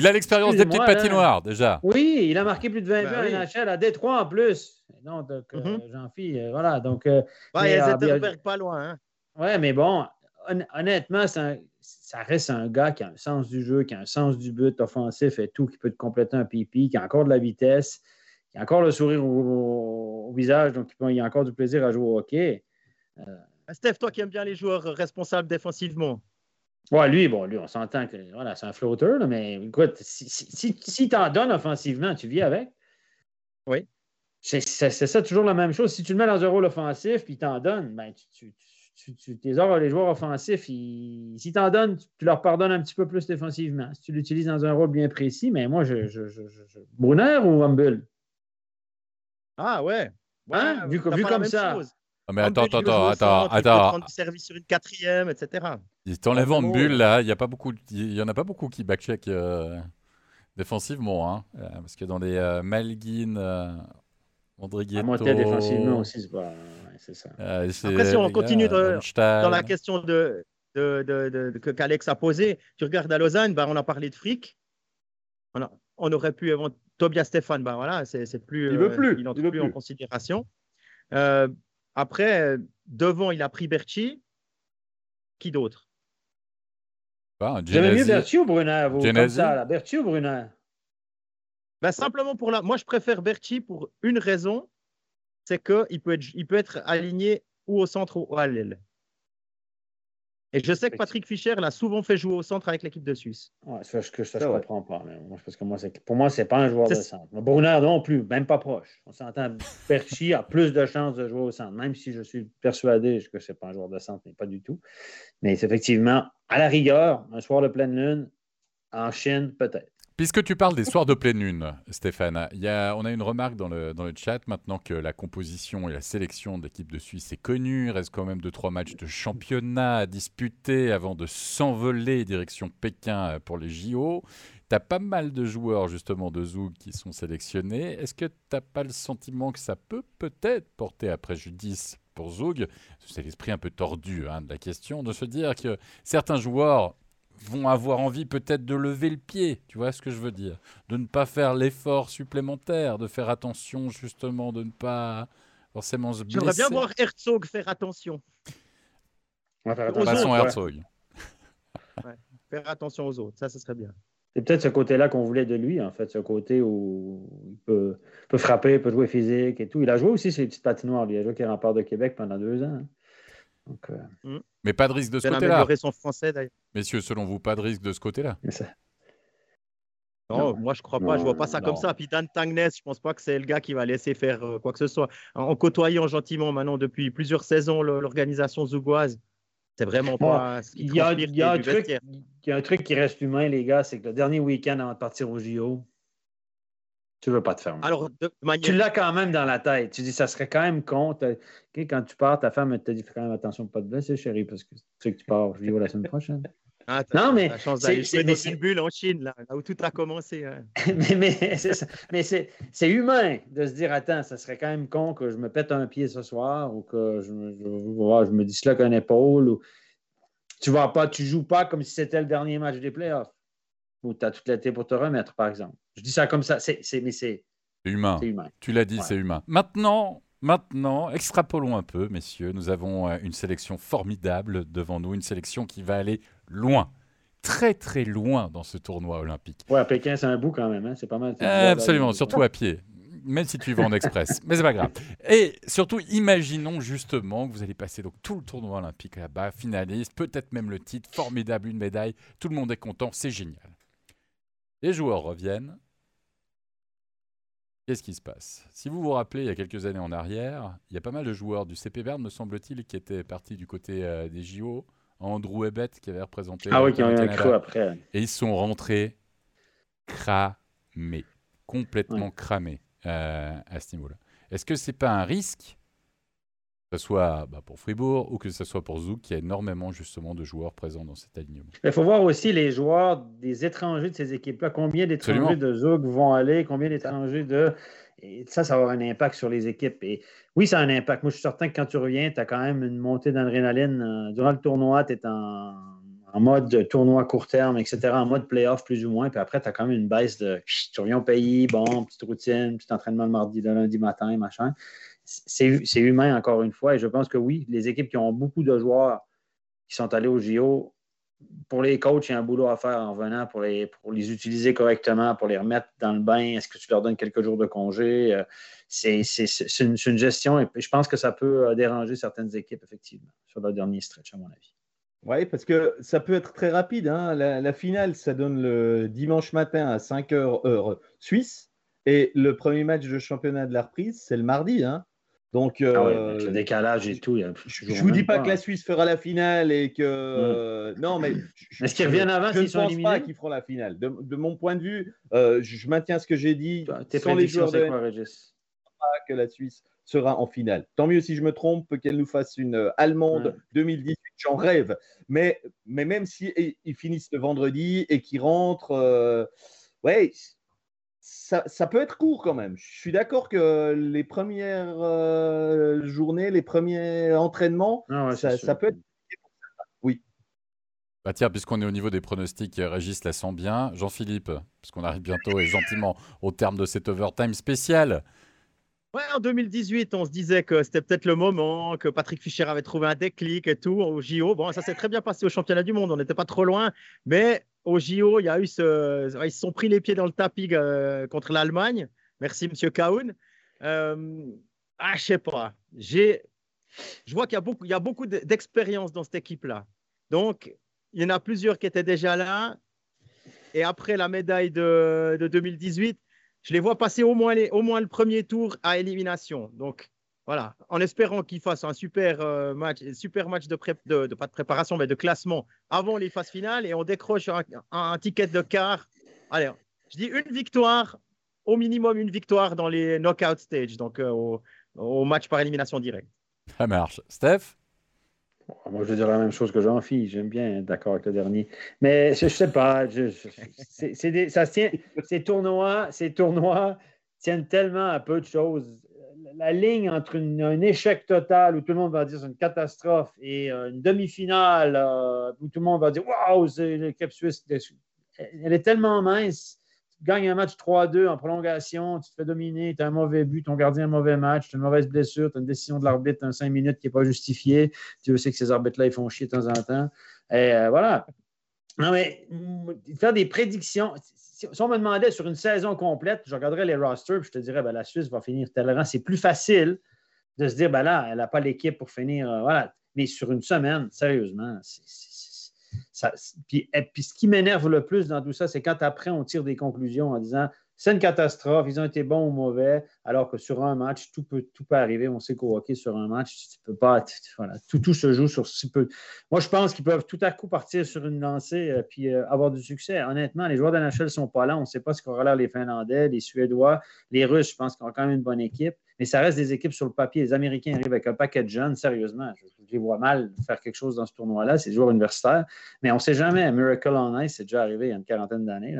il a l'expérience des petites patinoires, déjà. Oui, il a marqué plus de 20 buts à NHL, à Détroit en plus. Non, donc, euh, mm-hmm. Jean-Philippe, voilà. Donc, ouais, mais, pas loin. Hein. Ouais, mais bon, honnêtement, ça, reste un gars qui a un sens du jeu, qui a un sens du but offensif et tout, qui peut te compléter un pipi, qui a encore de la vitesse, qui a encore le sourire au, visage, donc il a encore du plaisir à jouer au hockey. Euh, Steph, toi qui aimes bien les joueurs responsables défensivement. Ouais, lui, bon, lui, on s'entend que voilà, c'est un flotteur, mais écoute, si, si, si, tu en donnes offensivement, tu vis avec. Oui. C'est ça toujours la même chose. Si tu le mets dans un rôle offensif puis tu en donnes, ben, tu tu, tu, tes les joueurs offensifs, ils, si tu en donnes, tu leur pardonnes un petit peu plus défensivement. Si tu l'utilises dans un rôle bien précis, mais moi, je. je, je, Brunner ou Humble? Ah ouais. Hein? Vu, vu comme ça. Ah, mais attends, attends, attends, attends. du service sur une quatrième, etc. T'enlèves en bulle, là, il n'y a pas beaucoup, il y en a pas beaucoup qui backcheck euh, défensivement, hein, euh, parce que dans les euh, Malguin, euh, André Ghetto... À moitié défensivement aussi, c'est pas ça. Euh, Après, si on continue dans la question de, de, que qu'Alex a posée, tu regardes à Lausanne, ben, on a parlé de fric. On, on aurait pu Tobias Stéphane, ben voilà, c'est, plus, il veut plus, il n'entre plus, en considération. Euh, après, devant, il a pris Berchi. Qui d'autre? Bah, J'aimais mieux Berchi ou Brunner, vous, comme ça, là. Ou Brunner? Ben, Simplement pour la... Moi, je préfère Berchi pour une raison, c'est qu'il peut, être, il peut être aligné ou au centre ou à l'aile. Et je sais que Patrick Fischer l'a souvent fait jouer au centre avec l'équipe de Suisse. Ouais, ça, je, ça, je comprends pas. parce que moi, pour moi, ce n'est pas un joueur de centre. Brunner non plus, même pas proche. On s'entend, Perchi a plus de chances de jouer au centre, même si je suis persuadé que ce n'est pas un joueur de centre, mais pas du tout. Mais c'est effectivement, à la rigueur, un soir de pleine lune, en Chine, peut-être. Puisque tu parles des soirs de pleine lune, Stéphane, on a une remarque dans le, dans le chat maintenant que la composition et la sélection de l'équipe de Suisse est connue. Il reste quand même 2-3 matchs de championnat à disputer avant de s'envoler direction Pékin pour les JO. Tu as pas mal de joueurs justement de Zoug qui sont sélectionnés. Est-ce que tu n'as pas le sentiment que ça peut peut-être porter à préjudice pour Zoug C'est l'esprit un peu tordu hein, de la question de se dire que certains joueurs vont avoir envie peut-être de lever le pied, tu vois ce que je veux dire? De ne pas faire l'effort supplémentaire, de faire attention justement, de ne pas forcément se blesser. J'aimerais bien voir Herzog faire attention. faire attention. Herzog. Faire attention aux autres, ça, ce serait bien. C'est peut-être ce côté-là qu'on voulait de lui, en fait, ce côté où il peut, peut frapper, peut jouer physique et tout. Il a joué aussi ses petites patinoires, lui. Il a joué avec Rempart de Québec pendant deux ans. Donc, euh, mm. Mais pas de risque de ce côté-là. son français d'ailleurs. Messieurs, selon vous, pas de risque de ce côté-là non, moi je crois pas, je vois pas ça comme ça. Puis Dan Tangnes, je pense pas que c'est le gars qui va laisser faire euh, quoi que ce soit. En, côtoyant gentiment maintenant depuis plusieurs saisons l'organisation zougoise, c'est vraiment pas. il, y y a un truc qui reste humain, les gars, c'est que le dernier week-end avant de partir au JO, tu veux pas te faire Alors, Tu l'as quand même dans la tête. Tu dis, ça serait quand même con. Quand tu pars, ta femme te dit, fais quand même attention de pas te blesser, chérie, parce que tu sais que tu pars au la semaine prochaine. Ah, non, mais. c'est dans une bulle en Chine, là, où tout a commencé. Hein. mais, c'est ça. humain de se dire attends, ça serait quand même con que je me pète un pied ce soir ou que je, je, je me disloque une épaule. Ou... Tu vas pas, tu joues pas comme si c'était le dernier match des playoffs ou tu as toute l'été pour te remettre, par exemple. Je dis ça comme ça, c'est, mais c'est humain. humain. Tu l'as dit, c'est humain. Maintenant, maintenant, extrapolons un peu, messieurs. Nous avons euh, une sélection formidable devant nous, une sélection qui va aller loin. Très très loin dans ce tournoi olympique. Ouais, à Pékin, c'est un bout quand même, hein. c'est pas mal. absolument, surtout à pied même si tu vas en express. Mais c'est pas grave. Et surtout, imaginons justement que vous allez passer donc tout le tournoi olympique là-bas, finaliste, peut-être même le titre, formidable, une médaille. Tout le monde est content, c'est génial. Les joueurs reviennent. Qu'est-ce qui se passe? Si vous vous rappelez, il y a quelques années en arrière, il y a pas mal de joueurs du CP Bern, me semble-t-il, qui étaient partis du côté euh, des JO. Andrew Ebet qui avait représenté. Ah oui, qui ont eu un après. Et ils sont rentrés cramés, complètement cramés euh, à ce niveau-là. Est-ce que c'est pas un risque? Que ce soit bah, pour Fribourg ou que ce soit pour Zouk, qui a énormément justement de joueurs présents dans cet alignement. Il faut voir aussi les joueurs des étrangers de ces équipes-là. Combien d'étrangers de Zouk vont aller, combien d'étrangers de. Et ça, ça va avoir un impact sur les équipes. Et oui, ça a un impact. Moi, je suis certain que quand tu reviens, tu as quand même une montée d'adrénaline. Euh, durant le tournoi, tu es en, mode tournoi court terme, etc., en mode playoff plus ou moins. Puis après, tu as quand même une baisse de tu reviens au pays, bon, petite routine, petit entraînement le mardi, le lundi matin, machin. C'est humain, encore une fois. Et je pense que oui, les équipes qui ont beaucoup de joueurs qui sont allés au JO, pour les coachs, il y a un boulot à faire en venant pour les, utiliser correctement, pour les remettre dans le bain. Est-ce que tu leur donnes quelques jours de congé? Euh, c'est une, une, gestion et je pense que ça peut euh, déranger certaines équipes, effectivement, sur le dernier stretch, à mon avis. Oui, parce que ça peut être très rapide. Hein. La, finale, ça donne le dimanche matin à 5 h heure suisse. Et le premier match de championnat de la reprise, c'est le mardi. Hein. Donc, ah euh, le décalage et tout. je ne vous dis pas, que la Suisse fera la finale et que. Euh, non, mais. Est-ce qu'ils reviennent avant Je ne pense pas qu'ils feront la finale. De, mon point de vue, euh, je maintiens ce que j'ai dit. Tes sans les joueurs de. Quoi, que la Suisse sera en finale. Tant mieux si je me trompe, qu'elle nous fasse une allemande 2018, j'en rêve. Mais, mais même si ils finissent le vendredi et qu'ils rentrent, ouais, ça, peut être court quand même. Je suis d'accord que les premières euh, journées, les premiers entraînements, ah ça, peut être. Oui. Bah tiens, puisqu'on est au niveau des pronostics, Régis la sent bien. Jean-Philippe, puisqu'on arrive bientôt et gentiment au terme de cet overtime spécial. Ouais, en 2018, on se disait que c'était peut-être le moment, que Patrick Fischer avait trouvé un déclic et tout au JO. Bon, ça s'est très bien passé au championnat du monde, on n'était pas trop loin, mais au JO, ils se sont pris les pieds dans le tapis euh, contre l'Allemagne. Merci, Monsieur Kaoun. Euh... Ah, je sais pas. Je vois qu'il y a beaucoup, beaucoup d'expérience dans cette équipe-là. Donc, il y en a plusieurs qui étaient déjà là. Et après la médaille de, de 2018, je les vois passer au moins, au moins le premier tour à élimination. Donc, voilà, en espérant qu'ils fassent un super euh, match, super match de, de, pas de préparation, mais de classement avant les phases finales et on décroche un, ticket de quart. Allez, je dis une victoire, au minimum une victoire dans les knockout stage, donc euh, au, au match par élimination directe. Ça marche. Steph? Moi, je veux dire la même chose que Jean-Philippe. J'aime bien être d'accord avec le dernier. Mais je ne sais pas. ça tient, ces tournois, ces tournois tiennent tellement à peu de choses. La ligne entre un échec total où tout le monde va dire c'est une catastrophe et euh, une demi-finale euh, où tout le monde va dire waouh, c'est l'équipe suisse. Elle est tellement mince gagnes un match 3-2 en prolongation, tu te fais dominer, tu as un mauvais but, ton gardien a un mauvais match, tu as une mauvaise blessure, tu as une décision de l'arbitre en 5 minutes qui n'est pas justifiée. Tu sais que ces arbitres-là, ils font chier de temps en temps. Et euh, voilà. Non, mais faire des prédictions. Si on me demandait sur une saison complète, je regarderais les rosters, je te dirais, ben, la Suisse va finir tel rang. C'est plus facile de se dire, ben là, elle n'a pas l'équipe pour finir. Euh, voilà. Mais sur une semaine, sérieusement, c'est puis, puis, ce qui m'énerve le plus dans tout ça, c'est quand après on tire des conclusions en disant c'est une catastrophe, ils ont été bons ou mauvais, alors que sur un match, tout peut, tout peut arriver. On sait qu'au hockey, sur un match, tu peux pas, voilà, tout, se joue sur si peu. Moi, je pense qu'ils peuvent tout à coup partir sur une lancée euh, puis euh, avoir du succès. Honnêtement, les joueurs de NHL ne sont pas là. On ne sait pas ce qu'aura l'air les Finlandais, les Suédois, les Russes, je pense qu'ils ont quand même une bonne équipe. Mais ça reste des équipes sur le papier. Les Américains arrivent avec un paquet de jeunes, sérieusement. Je, les vois mal faire quelque chose dans ce tournoi-là. C'est des joueurs universitaires. Mais on ne sait jamais. Miracle on Ice, c'est déjà arrivé il y a une quarantaine d'années.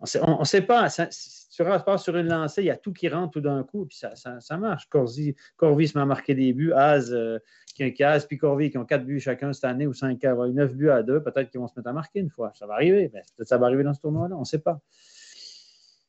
On ne sait pas. Ça, tu passes sur une lancée, il y a tout qui rentre tout d'un coup, puis ça, ça, marche. Corvi, Corvi se met à marquer des buts. Az, euh, qui, Az puis Corvi qui ont quatre buts chacun cette année ou cinq, neuf buts à deux, peut-être qu'ils vont se mettre à marquer une fois. Ça va arriver. Peut-être ça va arriver dans ce tournoi-là, on ne sait pas.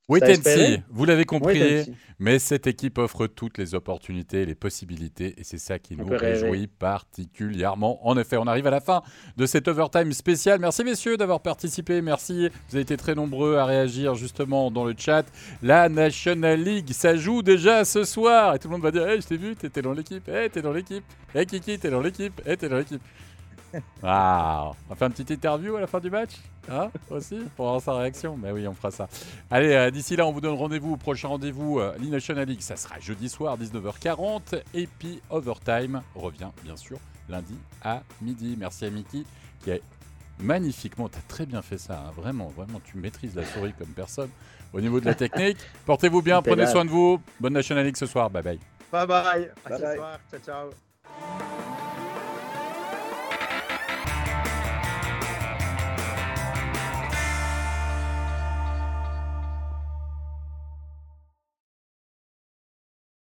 Oui, Tensi, vous l'avez compris, mais cette équipe offre toutes les opportunités, les possibilités, et c'est ça qui nous réjouit particulièrement. En effet, on arrive à la fin de cet overtime spécial. Merci messieurs d'avoir participé, merci. Vous avez été très nombreux à réagir justement dans le chat. La National League, ça joue déjà ce soir, et tout le monde va dire, hey, je t'ai vu, t'étais dans l'équipe, hey, t'es dans l'équipe, hey Kiki, t'es dans l'équipe, hey, t'es dans l'équipe. Wow. On va faire une petite interview à la fin du match Hein Aussi Pour avoir sa réaction Mais oui, on fera ça. Allez, euh, d'ici là, on vous donne rendez-vous. Prochain rendez-vous, euh, l'E-National League, ça sera jeudi soir, 19h40. Et puis, Overtime revient, bien sûr, lundi à midi. Merci à Mickey qui a magnifiquement, tu as très bien fait ça. Hein. Vraiment, vraiment, tu maîtrises la souris comme personne. Au niveau de la technique, portez-vous bien, prenez soin de vous. Bonne National League ce soir. Bye bye. Bye bye. À ce soir. Ciao, ciao.